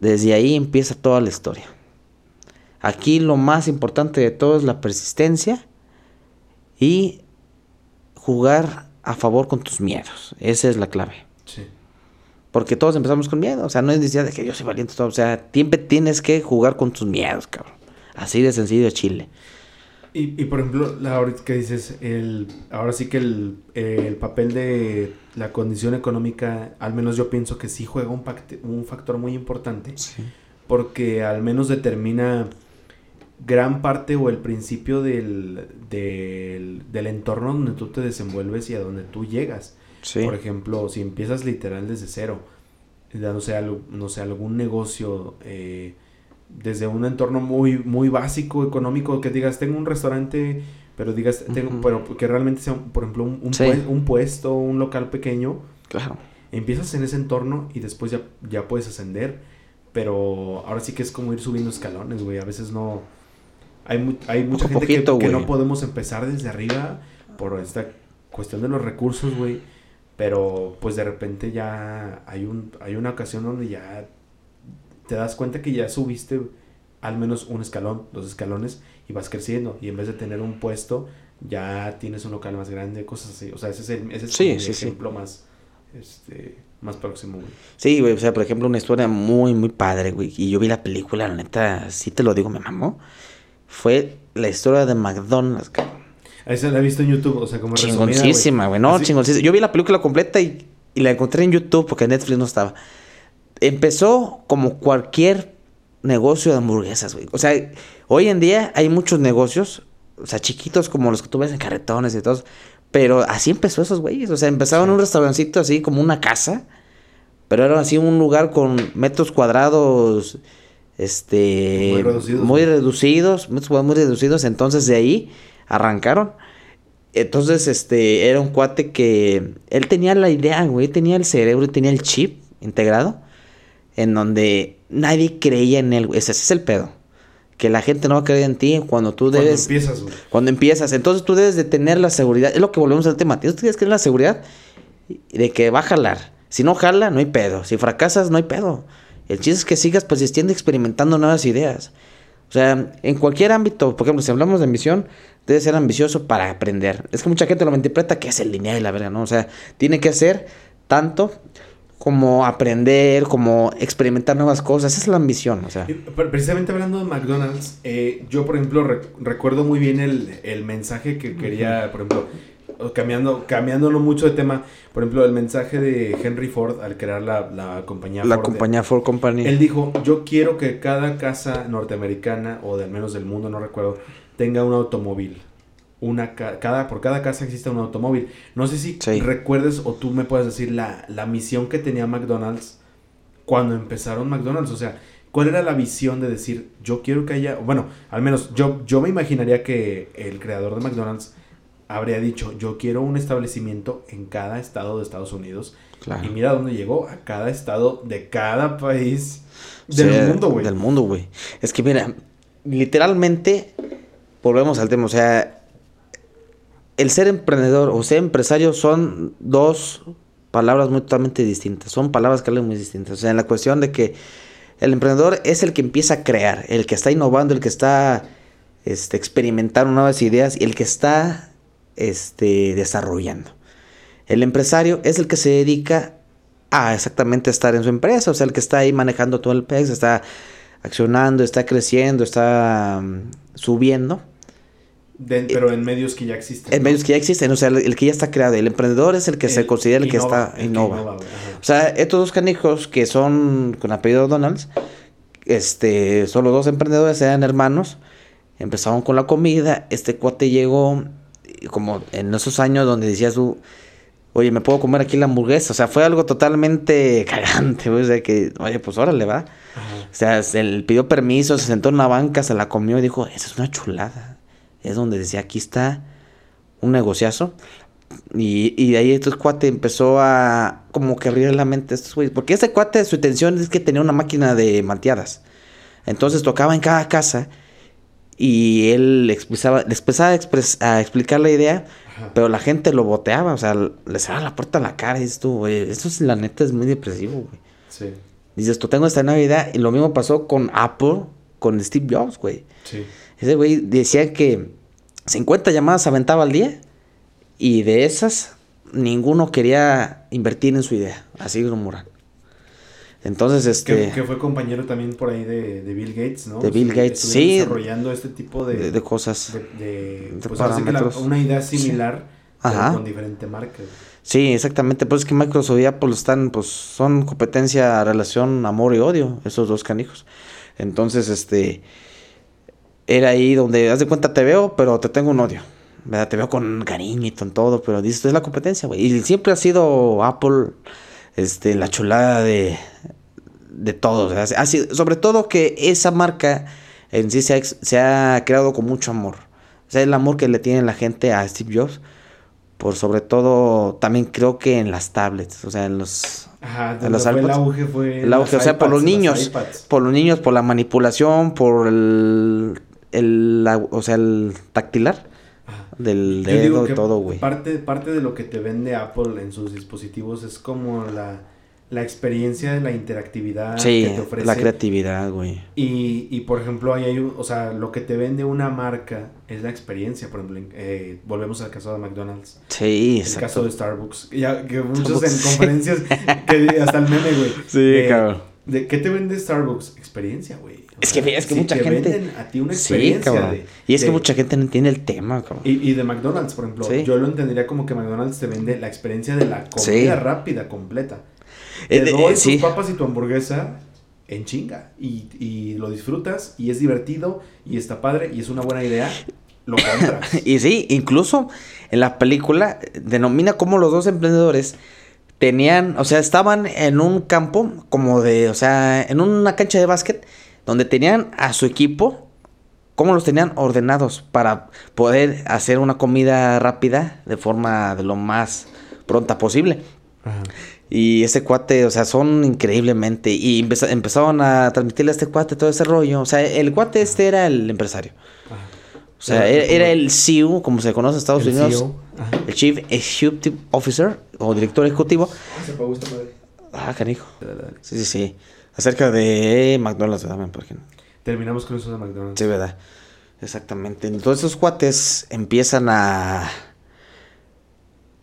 desde ahí empieza toda la historia. Aquí lo más importante de todo es la persistencia y jugar a favor con tus miedos. Esa es la clave. Porque todos empezamos con miedo. O sea, no es necesidad de que yo soy valiente. Todo. O sea, siempre tienes que jugar con tus miedos, cabrón. Así de sencillo Chile. Y, y por ejemplo, la, ahorita que dices, el, ahora sí que el, el, papel de la condición económica, al menos yo pienso que sí juega un, un factor muy importante. Sí. Porque al menos determina gran parte o el principio del, del, del, entorno donde tú te desenvuelves y a donde tú llegas. Por ejemplo, si empiezas literal desde cero, no sé, no sé algún negocio eh, desde un entorno muy, muy básico, económico, que digas, tengo un restaurante, pero digas, tengo, pero que realmente sea, por ejemplo, un, un, puesto, un local pequeño. Claro. Empiezas en ese entorno y después ya, ya puedes ascender. Pero ahora sí que es como ir subiendo escalones, güey. A veces no. Hay, hay mucha gente que, que, no podemos empezar desde arriba por esta cuestión de los recursos, güey. Pero pues de repente ya hay, un, hay una ocasión donde ya te das cuenta que ya subiste al menos un escalón, dos escalones y vas creciendo. Y en vez de tener un puesto, ya tienes un local más grande, cosas así. O sea, ese es el, ese es ejemplo más, este, más próximo, güey. Sí, güey. O sea, por ejemplo, una historia muy, muy padre, güey. Y yo vi la película, la neta, sí te lo digo, me mamó. Fue la historia de McDonald's, cabrón. Esa la he visto en YouTube, o sea, como Chingoncísima, güey. No, chingoncísima. Yo vi la película completa y, y la encontré en YouTube porque Netflix no estaba empezó como cualquier negocio de hamburguesas, güey. O sea, hoy en día hay muchos negocios, o sea, chiquitos como los que tú ves en carretones y todo. Pero así empezó esos güeyes. O sea, empezaban en un restaurancito así como una casa. Pero era así un lugar con metros cuadrados. Este. Muy reducidos. Muy reducidos. Metros muy reducidos. Entonces de ahí arrancaron. Entonces, este, era un cuate que. Él tenía la idea, güey. Tenía el cerebro y tenía el chip integrado en donde nadie creía en él. Ese, es el pedo. Que la gente no va a creer en ti cuando tú debes... Cuando empiezas, güey. Cuando empiezas. Entonces tú debes de tener la seguridad. Es lo que volvemos al tema. Tú tienes que tener la seguridad de que va a jalar. Si no jala, no hay pedo. Si fracasas, no hay pedo. El chiste es que sigas persistiendo experimentando nuevas ideas. O sea, en cualquier ámbito, por ejemplo, si hablamos de ambición, debe ser ambicioso para aprender. Es que mucha gente lo interpreta que es el lineal y la verdad, ¿no? O sea, tiene que ser tanto como aprender, como experimentar nuevas cosas. Esa es la ambición, o sea. Precisamente hablando de McDonald's, eh, yo, por ejemplo, recuerdo muy bien el, mensaje que quería, por ejemplo, cambiando, cambiándolo mucho de tema, por ejemplo, el mensaje de Henry Ford al crear la, la compañía la Ford. La compañía Ford Company. Él dijo, yo quiero que cada casa norteamericana, o de al menos del mundo, no recuerdo, tenga un automóvil una cada por cada casa existe un automóvil. No sé si recuerdes o tú me puedes decir la, la, misión que tenía McDonald's cuando empezaron McDonald's, o sea, ¿cuál era la visión de decir, yo quiero que haya, bueno, al menos yo yo me imaginaría que el creador de McDonald's habría dicho, yo quiero un establecimiento en cada estado de Estados Unidos. Y mira dónde llegó, a cada estado de cada país del mundo, güey. Del mundo, güey. Es que mira, literalmente volvemos al tema, o sea, el ser emprendedor o ser empresario son dos palabras muy totalmente distintas. Son palabras que hablan muy distintas. O sea, en la cuestión de que el emprendedor es el que empieza a crear, el que está innovando, el que está este, experimentando nuevas ideas y el que está este, desarrollando. El empresario es el que se dedica a exactamente estar en su empresa, o sea, el que está ahí manejando todo el PEX, está accionando, está creciendo, está mm, subiendo. De- pero en medios que ya existen. En ¿no? medios que ya existen, o sea, el, el que ya está creado. El emprendedor es el que se considera el que está el que innova. O sea, estos dos canijos que son con apellido Donalds, este, son los dos emprendedores, eran hermanos, empezaron con la comida, este cuate llegó y como en esos años donde decías tú, oye, ¿me puedo comer aquí la hamburguesa? O sea, fue algo totalmente cagante, o sea, que, oye, pues órale, va. Ajá. O sea, se le pidió permiso, se sentó en una banca, se la comió y dijo, esa es una chulada. Es donde decía, aquí está un negociazo. Y, y de ahí este cuate empezó a como que abrir la mente a estos güeyes. Porque ese cuate, su intención es que tenía una máquina de malteadas. Entonces tocaba en cada casa y él expresaba, les empezaba a, expres- a explicar la idea, Ajá. pero la gente lo boteaba, o sea, le cerraba la puerta a la cara y dices tú, güey, eso es la neta es muy depresivo, güey. Sí, Dices, tú tengo esta nueva idea y lo mismo pasó con Apple, con Steve Jobs, güey. sí. Ese güey decía que 50 llamadas aventaba al día y de esas ninguno quería invertir en su idea. Así rumoran. Entonces, Que, este, que fue compañero también por ahí de, de Bill Gates, ¿no? De Bill Gates, sí. desarrollando este tipo de, de, de cosas. de, pues que la- parámetros. una idea similar, Ajá. con diferente marca. Sí, exactamente. Pues es que Microsoft y Apple están, pues, son competencia, relación, amor y odio, esos dos canijos. Entonces, este, era ahí donde, haz de cuenta, te veo, pero te tengo un odio. ¿Verdad? Te veo con cariño y con todo, pero dices, es la competencia, güey. Y siempre ha sido Apple, este, la chulada de, de todos. ¿verdad? Ha sido- sobre todo que esa marca en sí se ha, ex- se ha creado con mucho amor. O sea, el amor que le tiene la gente a Steve Jobs por sobre todo también creo que en las tablets, o sea, en los Ajá, En los fue el auge fue el auge, o sea, por los niños, iPads. por los niños, por la manipulación, por el, el la- o sea, el tactilar del Yo dedo y todo, güey. Parte, parte de lo que te vende Apple en sus dispositivos es como la, la experiencia de la interactividad Sí, que te ofrece. la creatividad, güey. Y, y por ejemplo, ahí hay un, o sea, lo que te vende una marca es la experiencia. Por ejemplo, eh, volvemos al caso de McDonald's. Sí, El caso de Starbucks. Ya que muchos Starbucks, en sí. conferencias, que hasta el meme, güey. Sí, de, cabrón. De- ¿Qué te vende Starbucks? Experiencia, güey. Es que- es que si mucha te gente- venden a ti una Sí, experiencia. de- y es que mucha gente no entiende el tema, cabrón. y, y de McDonald's, por ejemplo, Sí. yo lo entendería como que McDonald's te vende la experiencia de la comida Sí. rápida, completa. Eh, Te eh, doy tus sí. papas y tu hamburguesa en chinga. Y, y lo disfrutas y es divertido y está padre y es una buena idea. Lo compras. Y sí, incluso en la película denomina como los dos emprendedores tenían, o sea, estaban en un campo como de, o sea, en una cancha de básquet donde tenían a su equipo, cómo los tenían ordenados para poder hacer una comida rápida de forma de lo más pronta posible. Ajá. Y ese cuate, o sea, son increíblemente. Y empeza- empezaron a transmitirle a este cuate todo ese rollo. O sea, el cuate este era el empresario. Ajá. O sea, era, era el CEO, como se conoce en Estados El Unidos. CEO. El Chief Executive Officer o director ejecutivo. Madre. Ah, canijo. Dale, dale. Sí, sí, sí. Acerca de McDonald's, ¿verdad? Porque Terminamos con eso de McDonald's. Sí, ¿verdad? Exactamente. Entonces esos cuates empiezan a...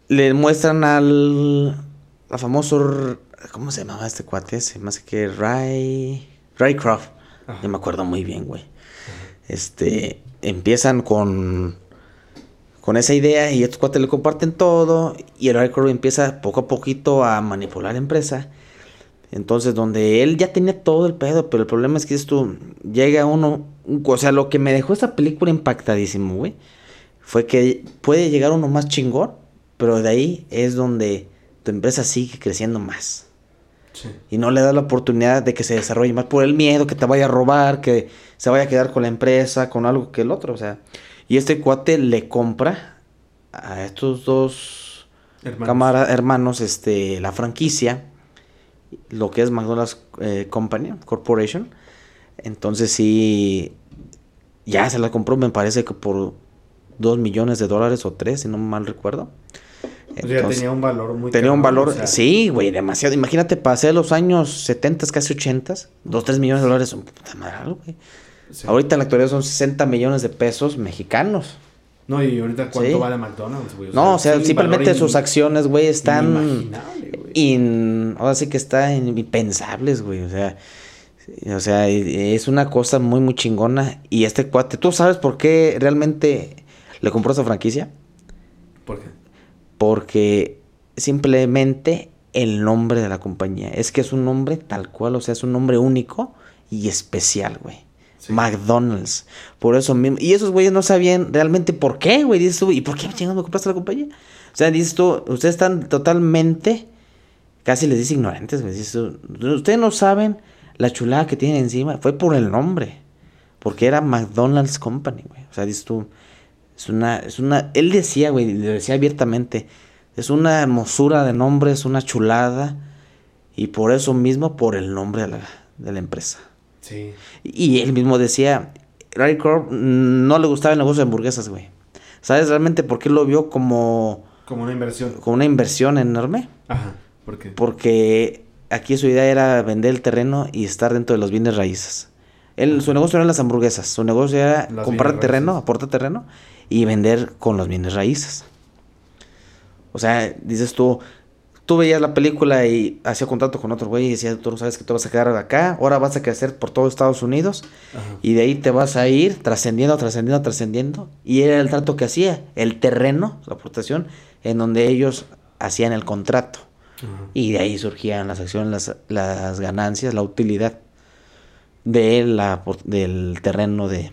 Le muestran al... A famoso... ¿Cómo se llamaba este cuate? Se me hace que Ray... Ray Croft. Yo me acuerdo muy bien, güey. Este... Empiezan con... Con esa idea y estos cuates le comparten todo. Y el Croft empieza poco a poquito a manipular la empresa. Entonces, donde él ya tenía todo el pedo, pero el problema es que esto llega uno, un- o sea, lo que me dejó esta película impactadísimo, güey, fue que puede llegar uno más chingón, pero de ahí es donde tu empresa sigue creciendo más. Sí. Y no le da la oportunidad de que se desarrolle más por el miedo, que te vaya a robar, que se vaya a quedar con la empresa, con algo que el otro, o sea. Y este cuate le compra a estos dos Hermanos. hermanos, este, la franquicia, lo que es McDonald's eh, Company, Corporation. Entonces sí, ya se la compró, me parece que por 2 millones de dólares o 3, si no mal recuerdo. O sea, tenía un valor muy tenía un valor, o sea, sí, güey, demasiado. Imagínate, pasé los años 70, casi 80, 2, 3 millones de dólares, son puta madre, güey. sí. Ahorita en la actualidad son 60 millones de pesos mexicanos. No, y ahorita cuánto Sí. vale McDonald's, güey. No, o sea, simplemente sus in- acciones, güey, están in, ahora sí que está impensables, güey. O sea, o sea, es una cosa muy, muy chingona. Y este cuate, ¿tú sabes por qué realmente le compró esa franquicia? ¿Por qué? Porque simplemente el nombre de la compañía. Es que es un nombre tal cual, o sea, es un nombre único y especial, güey. Sí. McDonald's. Por eso mismo. Y esos güeyes no sabían realmente por qué, güey. Dices tú, ¿y por qué chingados me compraste la compañía? O sea, dices tú, ustedes están totalmente, casi les dices ignorantes, güey. Dices tú, ustedes no saben la chulada que tienen encima. Fue por el nombre. Porque era McDonald's Company, güey. O sea, dices tú, es una, es una, él decía, güey, lo decía abiertamente, es una hermosura de nombre, es una chulada. Y por eso mismo, por el nombre de la, de la empresa. Sí. Y él mismo decía, Larry Corp no le gustaba el negocio de hamburguesas, güey. ¿Sabes realmente por qué lo vio como, Como una inversión. como una inversión enorme? Ajá. ¿Por qué? Porque aquí su idea era vender el terreno y estar dentro de los bienes raíces. Él, su negocio no eran las hamburguesas, su negocio era Las comprar terreno, raíces. aportar terreno y vender con los bienes raíces. O sea, dices tú, tú veías la película y hacía contrato con otro güey y decía, tú no sabes que te vas a quedar acá, ahora vas a crecer por todo Estados Unidos Ajá. y de ahí te vas a ir trascendiendo, trascendiendo, trascendiendo. Y era el trato que hacía, el terreno, la aportación, en donde ellos hacían el contrato. Ajá. Y de ahí surgían las acciones, las, las ganancias, la utilidad de la, del terreno de,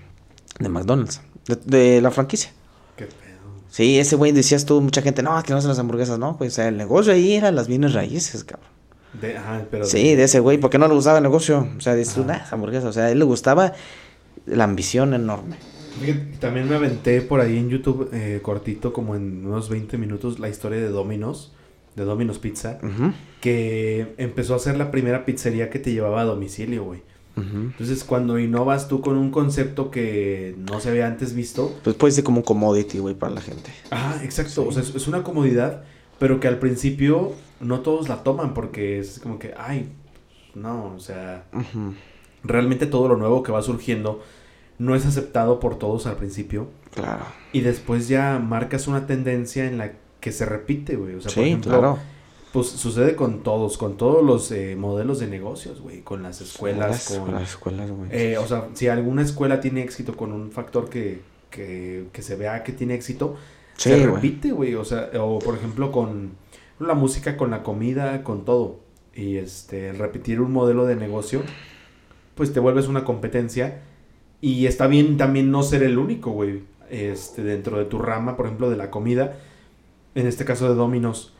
de McDonald's, de, de la franquicia. Qué pedo. Sí, ese güey decías tú, mucha gente, no, que no hacen las hamburguesas, no, pues o sea, el negocio ahí era las bienes raíces, cabrón. De, ajá, pero Sí, de ese güey, porque no le gustaba el negocio. O sea, dices tú, nah. O sea, a él le gustaba la ambición enorme. También me aventé por ahí en YouTube eh, cortito, como en unos 20 minutos, la historia de Domino's, de Domino's Pizza, que empezó a ser la primera pizzería que te llevaba a domicilio, güey. Entonces, cuando innovas tú con un concepto que no se había antes visto, Pues puede ser como un commodity, güey, para la gente. ah, exacto, Sí. o sea, es, es una comodidad, pero que al principio no todos la toman porque es como que, ay, no, o sea, Ujú, realmente todo lo nuevo que va surgiendo no es aceptado por todos al principio. Claro. Y después ya marcas una tendencia en la que se repite, güey. O sea, por sí, ejemplo, claro. Pues sucede con todos, con todos los eh, modelos de negocios, güey. Con las escuelas, Las- con... las escuelas, güey. eh, o sea, si alguna escuela tiene éxito con un factor que, que, que se vea que tiene éxito, sí, se repite, güey. O sea, o por ejemplo con la música, con la comida, con todo. Y este, repetir un modelo de negocio, pues te vuelves una competencia. Y está bien también no ser el único, güey. Este, dentro de tu rama, por ejemplo, de la comida. En este caso de Domino's.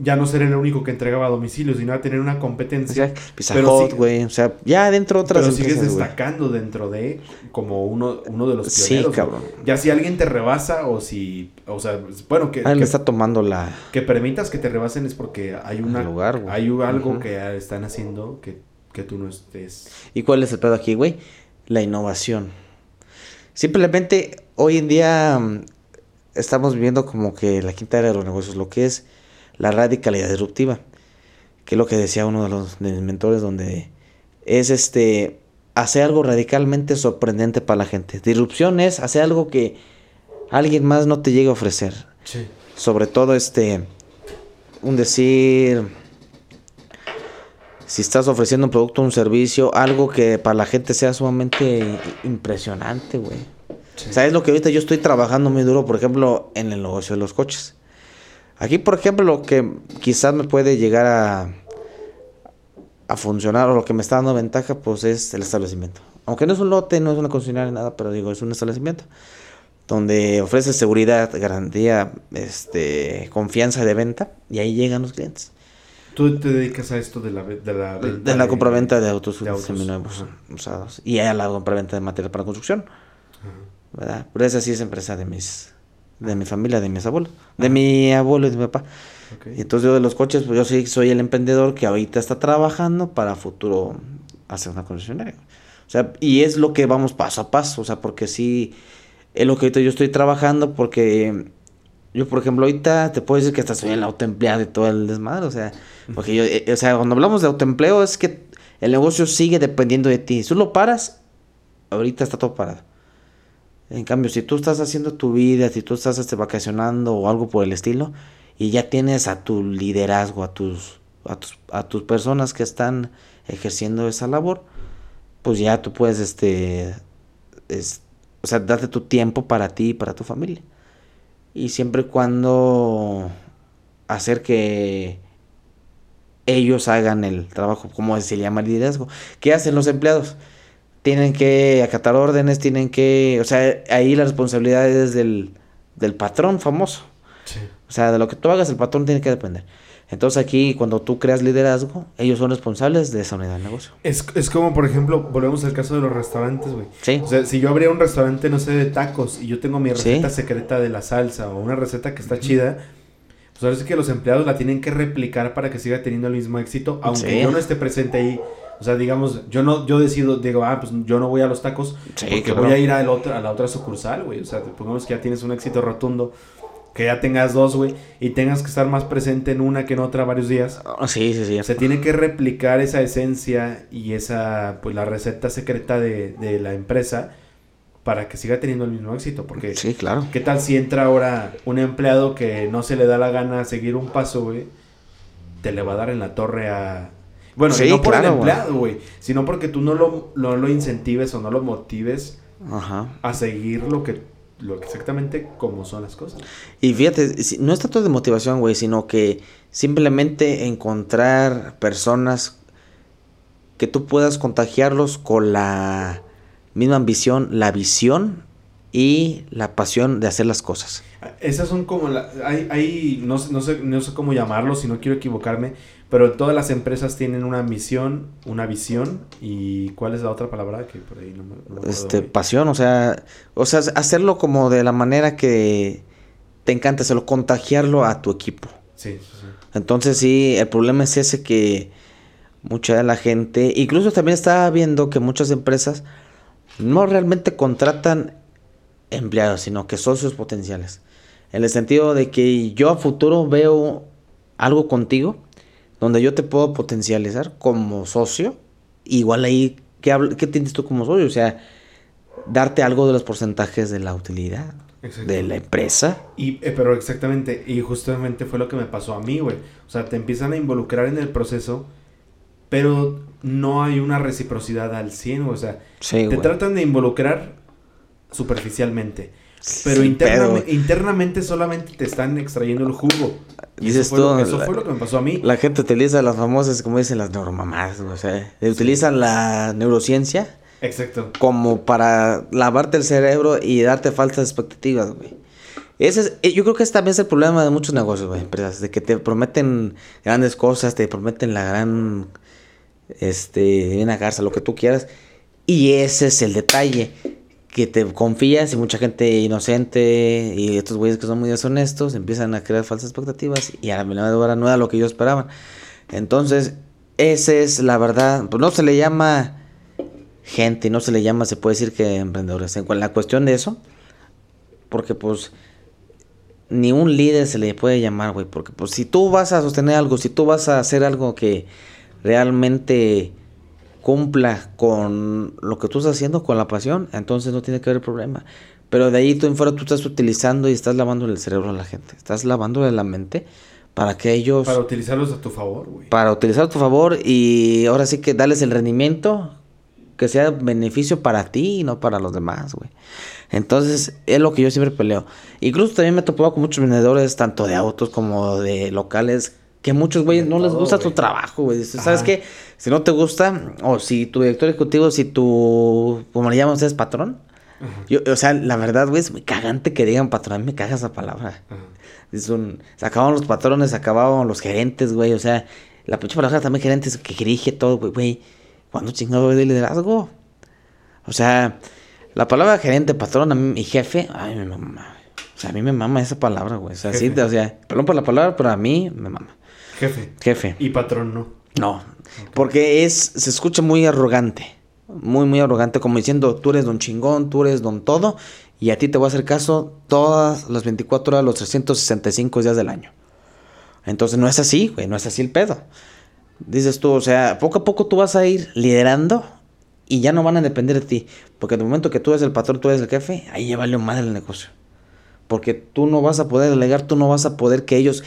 Ya no ser el único que entregaba a domicilio, sino a tener una O competencia. sea, Pizza Pero sí- güey. O sea, ya dentro otras pero sigues empresas, destacando dentro de como uno, uno de los Sí, pioneros. güey. cabrón. Ya si alguien te rebasa o si, o sea, bueno, que, Alguien que, está tomando la... que permitas que te rebasen es porque hay una, lugar, güey. hay algo que están haciendo que, que tú no estés. ¿Y cuál es el pedo aquí, güey? La innovación. Simplemente hoy en día mm, estamos viviendo como que la quinta era de los negocios, lo que es la radicalidad disruptiva, que es lo que decía uno de los de mis mentores, donde es este hacer algo radicalmente sorprendente para la gente. Disrupción es hacer algo que alguien más no te llegue a ofrecer. Sí. Sobre todo este un decir si estás ofreciendo un producto o un servicio, algo que para la gente sea sumamente impresionante, güey. ¿Sabes lo que ahorita yo estoy trabajando muy duro, por ejemplo, en el negocio de los coches? Aquí, por ejemplo, lo que quizás me puede llegar a, a funcionar o lo que me está dando ventaja, pues es el establecimiento. Aunque no es un lote, no es una concesionaria, nada, pero digo, es un establecimiento donde ofrece seguridad, garantía, este, confianza de venta y ahí llegan los clientes. Tú te dedicas a esto de la, de la De, venta la compraventa de autos, de autos. seminuevos usados y a la compraventa de material para construcción. ¿verdad? Pero esa sí es empresa de mis de mi familia, de mis abuelos, de mi abuelo y de mi papá. Y entonces yo de los coches, pues yo sí soy el emprendedor que ahorita está trabajando para futuro hacer una concesionaria. O sea, y es lo que vamos paso a paso, o sea, porque sí, es lo que ahorita yo estoy trabajando porque yo, por ejemplo, ahorita te puedo decir que hasta soy el autoempleado y todo el desmadre, o sea, porque yo, eh, o sea, cuando hablamos de autoempleo es que el negocio sigue dependiendo de ti. Si tú lo paras, ahorita está todo parado. En cambio, si tú estás haciendo tu vida, si tú estás este, vacacionando o algo por el estilo, y ya tienes a tu liderazgo, a tus, a tus, a tus personas que están ejerciendo esa labor, pues ya tú puedes, este, es, o sea, darte tu tiempo para ti y para tu familia. Y siempre y cuando hacer que ellos hagan el trabajo, como se llama liderazgo. ¿Qué hacen los empleados? Tienen que acatar órdenes, tienen que, o sea, ahí la responsabilidad es del, del patrón famoso. O sea, de lo que tú hagas, el patrón tiene que depender. Entonces aquí, cuando tú creas liderazgo, ellos son responsables de esa unidad de negocio. Es, es como, por ejemplo, volvemos al caso de los restaurantes, güey. Sí. O sea, si yo abría un restaurante, no sé, de tacos, y yo tengo mi receta secreta de la salsa, o una receta que está chida, pues ahora sí que los empleados la tienen que replicar para que siga teniendo el mismo éxito, aunque yo no esté presente ahí. O sea, digamos, yo no, yo decido, digo, ah, pues yo no voy a los tacos, porque voy a ir a, otro, a la otra sucursal, güey. O sea, pongamos que ya tienes un éxito rotundo que ya tengas dos, güey, y tengas que estar más presente en una que en otra varios días. Ah, sí, sí, sí. Se tiene que replicar esa esencia y esa, pues la receta secreta de, de la empresa para que siga teniendo el mismo éxito. Porque, sí, claro. ¿qué tal si entra ahora un empleado que no se le da la gana seguir un paso, güey? Te le va a dar en la torre a... Bueno, no por el empleado, güey, sino porque tú no lo, no lo incentives o no lo motives a seguir lo que lo exactamente como son las cosas. Y fíjate, no es tanto de motivación, güey, sino que simplemente encontrar personas que tú puedas contagiarlos con la misma ambición, la visión y la pasión de hacer las cosas. Esas son como la, hay, hay no, no, sé, no sé cómo llamarlo, si no quiero equivocarme, pero todas las empresas tienen una misión, una visión y ¿cuál es la otra palabra que por ahí no me, Este, pasión, o sea, o sea, hacerlo como de la manera que te encanta, hacerlo, contagiarlo a tu equipo. Sí, sí, Entonces sí, el problema es ese que mucha de la gente, incluso también estaba viendo que muchas empresas no realmente contratan empleados, sino que socios potenciales. En el sentido de que yo a futuro veo algo contigo donde yo te puedo potencializar como socio. Igual ahí, ¿qué, ¿qué tienes tú como socio? O sea, darte algo de los porcentajes de la utilidad de la empresa. Y, eh, pero exactamente, y justamente fue lo que me pasó a mí, güey. O sea, te empiezan a involucrar en el proceso, pero no hay una reciprocidad al 100, o sea, te tratan de involucrar superficialmente. Pero internamente solamente te están extrayendo el jugo. Dices eso, eso fue lo que me pasó a mí. La gente utiliza las famosas, como dicen las neuromamás, o sea, utilizan la neurociencia. Exacto. Como para lavarte el cerebro y darte falsas expectativas, güey. Ese es, eh, yo creo que ese también es el problema de muchos negocios, güey, empresas, de que te prometen grandes cosas, te prometen la gran, este, una garza, lo que tú quieras, y ese es el detalle que te confías y mucha gente inocente y estos güeyes que son muy deshonestos empiezan a crear falsas expectativas y a la hora no era lo que ellos esperaban. Entonces, esa es la verdad. Pues no se le llama gente, no se le llama, se puede decir que emprendedores. En la cuestión de eso, porque pues ni un líder se le puede llamar, güey, porque pues si tú vas a sostener algo, si tú vas a hacer algo que realmente cumpla con lo que tú estás haciendo, con la pasión, entonces no tiene que haber problema. Pero de ahí tú en fuera tú estás utilizando y estás lavando el cerebro a la gente. Estás lavando la mente para que ellos... Para utilizarlos a tu favor, güey. Para utilizar a tu favor y ahora sí que darles el rendimiento que sea beneficio para ti y no para los demás, güey. Entonces, es lo que yo siempre peleo. Incluso también me he topado con muchos vendedores, tanto de autos como de locales, que muchos, güey, no les gusta tu trabajo, güey. ¿Sabes qué? Si no te gusta, o si tu director ejecutivo, si tu, como le llamamos, es patrón. Yo, o sea, la verdad, güey, es muy cagante que digan patrón. A mí me caga esa palabra. Es un, se acababan los patrones, se acababan los gerentes, güey. O sea, la pinche palabra también gerentes que dirige todo, güey, güey. ¿Cuándo chingado de liderazgo? O sea, la palabra gerente, patrón a mí, y jefe, ay, me mama. O sea, a mí me mama esa palabra, güey. O sea, sí, o sea, perdón por la palabra, pero a mí me mama. Jefe. Jefe. Y patrón no. No, porque es, se escucha muy arrogante. Muy, muy arrogante, como diciendo, tú eres don chingón, tú eres don todo, y a ti te voy a hacer caso todas las 24 horas, los 365 días del año. Entonces no es así, güey, no es así el pedo. Dices tú, o sea, poco a poco tú vas a ir liderando y ya no van a depender de ti. Porque en el momento que tú eres el patrón, tú eres el jefe, ahí ya vale más el negocio. Porque tú no vas a poder delegar, tú no vas a poder que ellos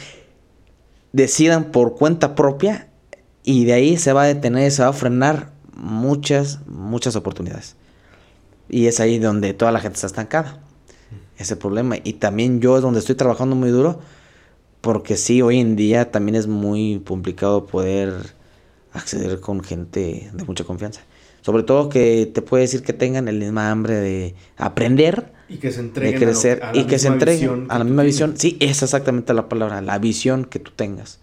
decidan por cuenta propia y de ahí se va a detener, se va a frenar muchas, muchas oportunidades. Y es ahí donde toda la gente está estancada. Ese problema. Y también yo es donde estoy trabajando muy duro. Porque sí, hoy en día también es muy complicado poder acceder con gente de mucha confianza. Sobre todo que te puede decir que tengan el misma hambre de aprender. Y que se entreguen de crecer. a, lo- a la y que se misma entreguen visión a la que misma tú visión. tienes. Sí, esa es exactamente la palabra. La visión que tú tengas.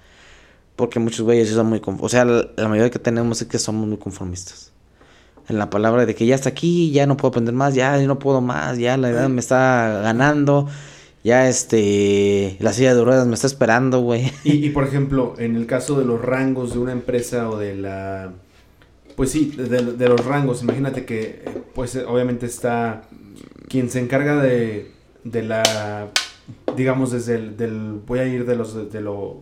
Porque muchos güeyes son muy... O sea, la, la mayoría que tenemos es que somos muy conformistas. En la palabra de que ya está aquí, ya no puedo aprender más, ya no puedo más, ya la edad me está ganando, ya este... La silla de ruedas me está esperando, güey. Y, y, por ejemplo, en el caso de los rangos de una empresa o de la... Pues sí, de, de los rangos, imagínate que, eh, pues obviamente está quien se encarga de, de la, digamos, desde el, del, voy a ir de los, de lo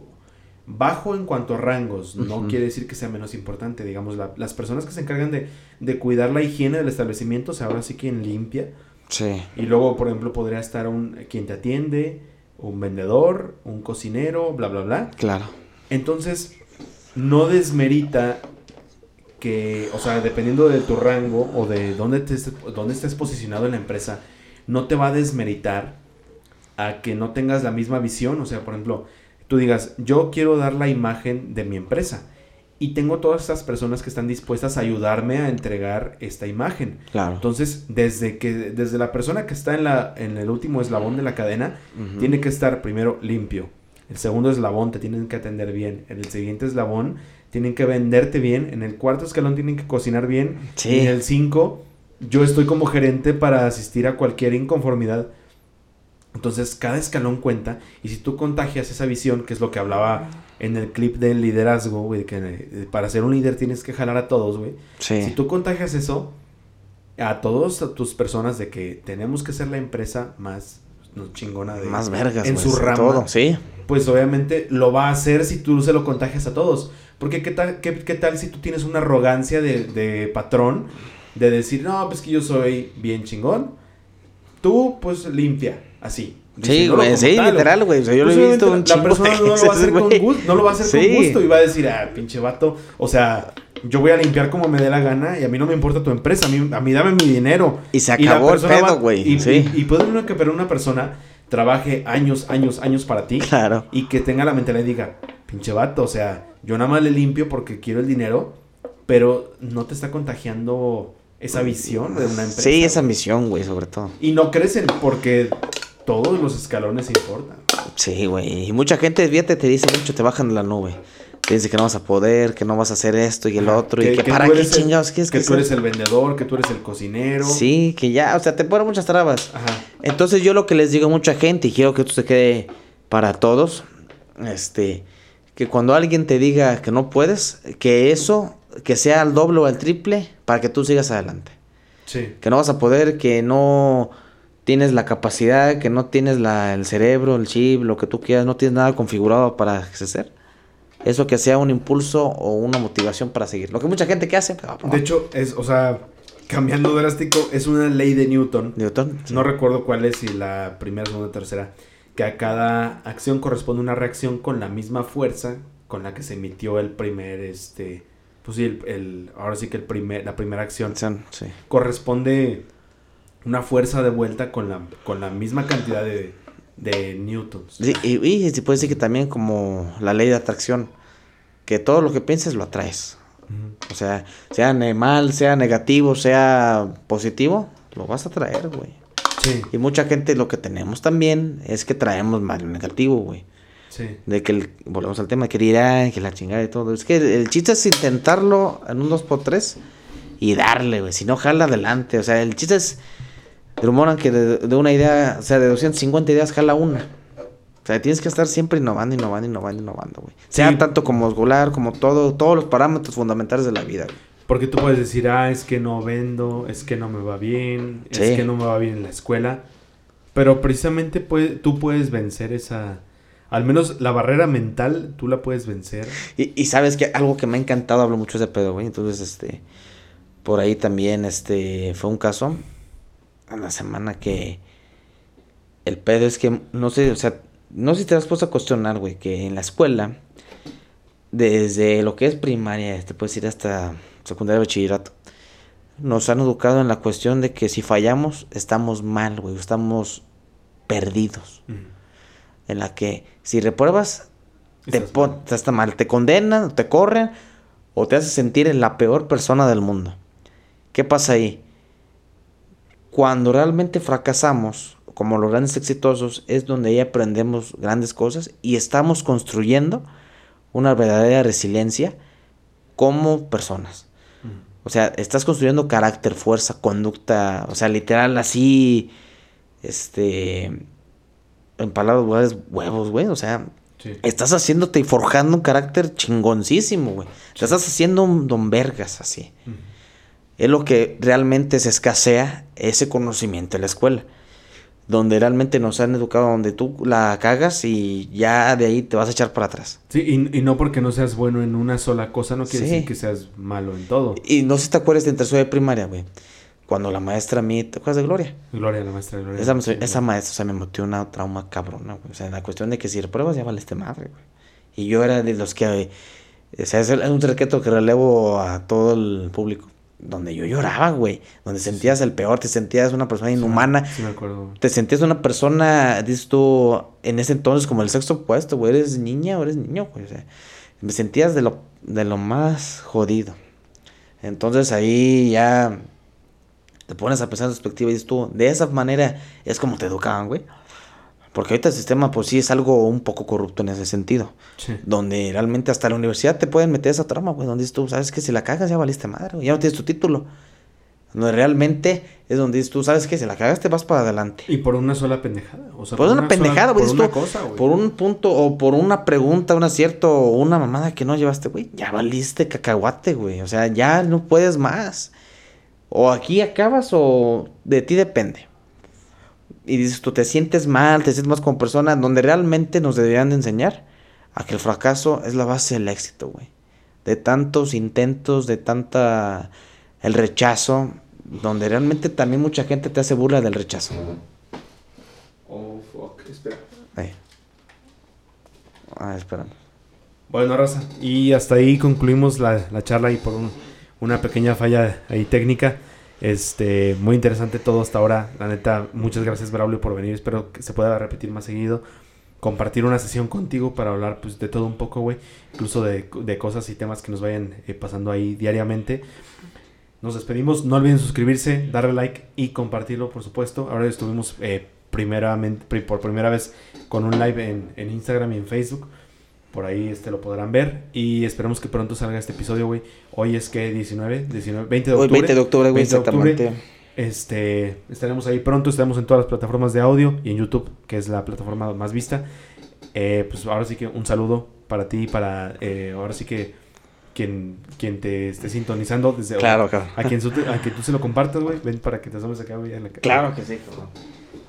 bajo en cuanto a rangos, no quiere decir que sea menos importante, digamos, la- las personas que se encargan de, de cuidar la higiene del establecimiento, o sea, ahora sí quien limpia, Sí. y luego, por ejemplo, podría estar un, quien te atiende, un vendedor, un cocinero, bla, bla, bla. Claro. Entonces, no desmerita que, o sea, dependiendo de tu rango o de dónde, te estés, dónde estés posicionado en la empresa, no te va a desmeritar a que no tengas la misma visión. O sea, por ejemplo, tú digas, yo quiero dar la imagen de mi empresa y tengo todas estas personas que están dispuestas a ayudarme a entregar esta imagen. Claro. Entonces, desde que desde la persona que está en la en el último eslabón de la cadena, tiene que estar primero limpio. El segundo eslabón te tienen que atender bien. En el siguiente eslabón tienen que venderte bien. En el cuarto escalón tienen que cocinar bien. Sí. Y en el cinco, yo estoy como gerente para asistir a cualquier inconformidad. Entonces, cada escalón cuenta. Y si tú contagias esa visión, que es lo que hablaba en el clip del liderazgo, güey, que eh, para ser un líder tienes que jalar a todos, güey. Sí. Si tú contagias eso a todas tus personas de que tenemos que ser la empresa más no, chingona de Más vergas, en su rama, Todo, sí. pues obviamente lo va a hacer si tú se lo contagias a todos. Porque qué tal, qué, qué tal si tú tienes una arrogancia de, de patrón de decir, no, pues que yo soy bien chingón. Tú, pues limpia, así. Sí, güey, sí, tal, literal, güey. O sea, yo lo pues, he visto un la persona no lo va a hacer con gusto, no lo va a hacer Sí. con gusto y va a decir, ah, pinche vato, o sea, yo voy a limpiar como me dé la gana y a mí no me importa tu empresa, a mí, a mí dame mi dinero. Y se acabó el persona pedo, güey. Y, Sí. y, y puede una, que pero una persona trabaje años, años, años para ti Claro. y que tenga la mentalidad y diga, pinche vato, o sea, yo nada más le limpio porque quiero el dinero, pero no te está contagiando esa visión de una empresa. Sí, esa misión, güey, sobre todo. Y no crecen porque todos los escalones importan. Sí, güey. Y mucha gente, fíjate, te dice mucho, te bajan de la nube. Te dice que no vas a poder, que no vas a hacer esto y el Ajá, otro. y que, para qué chingados quieres Que que tú sea? eres el vendedor, que tú eres el cocinero. Sí, que ya, o sea, te ponen muchas trabas. Ajá. Entonces yo lo que les digo a mucha gente, y quiero que esto se quede para todos, este, que cuando alguien te diga que no puedes, que eso, que sea al doble o al triple, para que tú sigas adelante. Sí. Que no vas a poder, que no tienes la capacidad, que no tienes la, el cerebro, el chip, lo que tú quieras, no tienes nada configurado para ejercer. Eso que sea un impulso o una motivación para seguir. Lo que mucha gente que hace, pues, De hecho, es, o sea, cambiando drástico, es una ley de Newton. Newton. sí. No recuerdo cuál es, si la primera, segunda, tercera. Que a cada acción corresponde una reacción con la misma fuerza con la que se emitió el primer, este, pues sí, el, el- ahora sí que el primer, la primera acción. Sí. Corresponde una fuerza de vuelta con la, con la misma cantidad de, de newtons. Sí, y, y se puede decir que también como la ley de atracción, que todo lo que pienses lo atraes. O sea, sea mal, sea negativo, sea positivo, lo vas a traer, güey. Sí, Y mucha gente lo que tenemos también es que traemos mal lo negativo, güey. sí. De que, el- volvemos al tema, que dirán, que la chingada y todo. Es que el, el chiste es intentarlo en un 2x3 y darle, güey. Si no, jala adelante. O sea, el chiste es, rumoran que de, de una idea, o sea, de 250 ideas, jala una. O sea, tienes que estar siempre innovando, innovando, innovando, innovando, güey. Sea Sí. tanto como escolar, como todo, todos los parámetros fundamentales de la vida, güey. Porque tú puedes decir, ah, es que no vendo, es que no me va bien, Sí. es que no me va bien en la escuela. Pero precisamente puede- tú puedes vencer esa... Al menos la barrera mental, tú la puedes vencer. Y, y sabes que algo que me ha encantado, hablo mucho de ese pedo, güey. Entonces, este, por ahí también, este, fue un caso en la semana que el pedo es que, no sé, o sea, no sé si te has puesto a cuestionar, güey, que en la escuela, desde lo que es primaria, te puedes ir hasta secundaria bachillerato. Nos han educado en la cuestión de que si fallamos, estamos mal, güey, estamos perdidos. En la que si repruebas, te, pon, está mal, te condenan, te corren o te hace sentir en la peor persona del mundo. ¿Qué pasa ahí? Cuando realmente fracasamos, como los grandes exitosos, es donde ahí aprendemos grandes cosas y estamos construyendo una verdadera resiliencia como personas. O sea, estás construyendo carácter, fuerza, conducta, o sea, literal así, este, en palabras huevos, güey, o sea, estás haciéndote y forjando un carácter chingoncísimo, güey. Estás haciendo un don vergas así. Es lo que realmente se escasea ese conocimiento en la escuela donde realmente nos han educado, donde tú la cagas y ya de ahí te vas a echar para atrás. Sí, y, no porque no seas bueno en una sola cosa, no quiere decir que seas malo en todo. Y no sé si te acuerdas de tercero de primaria, güey. Cuando la maestra a mí, ¿te acuerdas de Gloria? Gloria, la maestra de Gloria. Esa, maestra, o sea, me metió una trauma cabrona, güey. O sea, en la cuestión de que si repruebas ya vale este madre, güey. Y yo era de los que, o sea, es un secreto que relevo a todo el público donde yo lloraba, güey, donde sentías el peor, te sentías una persona inhumana. Sí, me acuerdo. Te sentías una persona, dices tú, en ese entonces como el sexto puesto, güey, eres niña o eres niño, güey. O sea, me sentías de lo, de lo más jodido. Entonces ahí ya te pones a pensar en perspectiva y dices tú, de esa manera es como te educaban, güey. Porque ahorita el sistema, pues sí, es algo un poco corrupto en ese sentido. Donde realmente hasta la universidad te pueden meter esa trama, güey. Donde dices tú, sabes que si la cagas ya valiste madre, Ya no tienes tu título. Donde realmente es donde dices tú, sabes que si la cagas te vas para adelante. Y por una sola pendejada. O sea, por, una, pendejada, güey. Por una cosa, güey. Por un punto o por una pregunta, un acierto o una mamada que no llevaste, güey. Ya valiste cacahuate, güey. O sea, ya no puedes más. O aquí acabas o de ti depende y dices tú te sientes mal, te sientes más como persona, donde realmente nos deberían de enseñar a que el fracaso es la base del éxito, güey. De tantos intentos, de tanta el rechazo, donde realmente también mucha gente te hace burla del rechazo. Oh, fuck, espera. Ahí. Ah, espera. Bueno, Rosa, y hasta ahí concluimos la, la charla y por una pequeña falla ahí técnica. Este, muy interesante todo hasta ahora. La neta, muchas gracias, Braulio, por venir. Espero que se pueda repetir más seguido. Compartir una sesión contigo para hablar pues, de todo un poco, güey. Incluso de, cosas y temas que nos vayan eh, pasando ahí diariamente. Nos despedimos. No olviden suscribirse, darle like y compartirlo, por supuesto. Ahora estuvimos eh, primeramente, por primera vez con un live en, en Instagram y en Facebook. Por ahí este lo podrán ver. Y esperemos que pronto salga este episodio, güey. Hoy es que 19, 19, 20 de octubre. Hoy 20 de octubre, güey, exactamente. Este, estaremos ahí pronto, estaremos en todas las plataformas de audio y en YouTube, que es la plataforma más vista. Eh, pues ahora sí que un saludo para ti, para eh, ahora sí que quien, quien te esté sintonizando desde claro, claro. A, quien, a quien tú se lo compartas, güey, ven para que te asomes acá, güey. Claro que sí,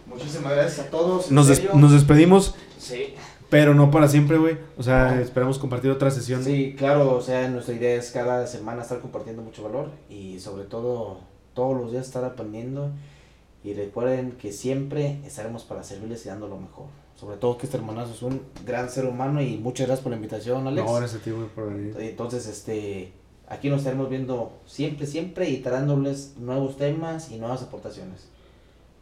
Muchísimas gracias a todos. Nos, nos despedimos. Sí. Pero no para siempre, güey. O sea, esperamos compartir otra sesión. Sí, claro, o sea, nuestra idea es cada semana estar compartiendo mucho valor y sobre todo todos los días estar aprendiendo. Y recuerden que siempre estaremos para servirles y dando lo mejor. Sobre todo que este hermanazo es un gran ser humano y muchas gracias por la invitación, Alex. No, gracias a ti, güey, por venir. Entonces, este, aquí nos estaremos viendo siempre, siempre y trayéndoles nuevos temas y nuevas aportaciones.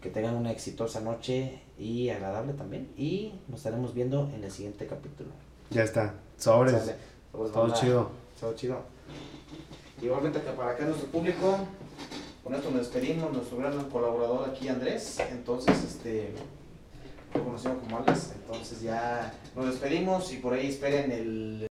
Que tengan una exitosa noche y agradable también. Y nos estaremos viendo en el siguiente capítulo. Ya está. Sobres. Todo chido. Todo chido. Igualmente para acá nuestro público, con esto nos despedimos, nuestro gran colaborador aquí Andrés, entonces este lo conocemos como Alex, entonces ya nos despedimos y por ahí esperen el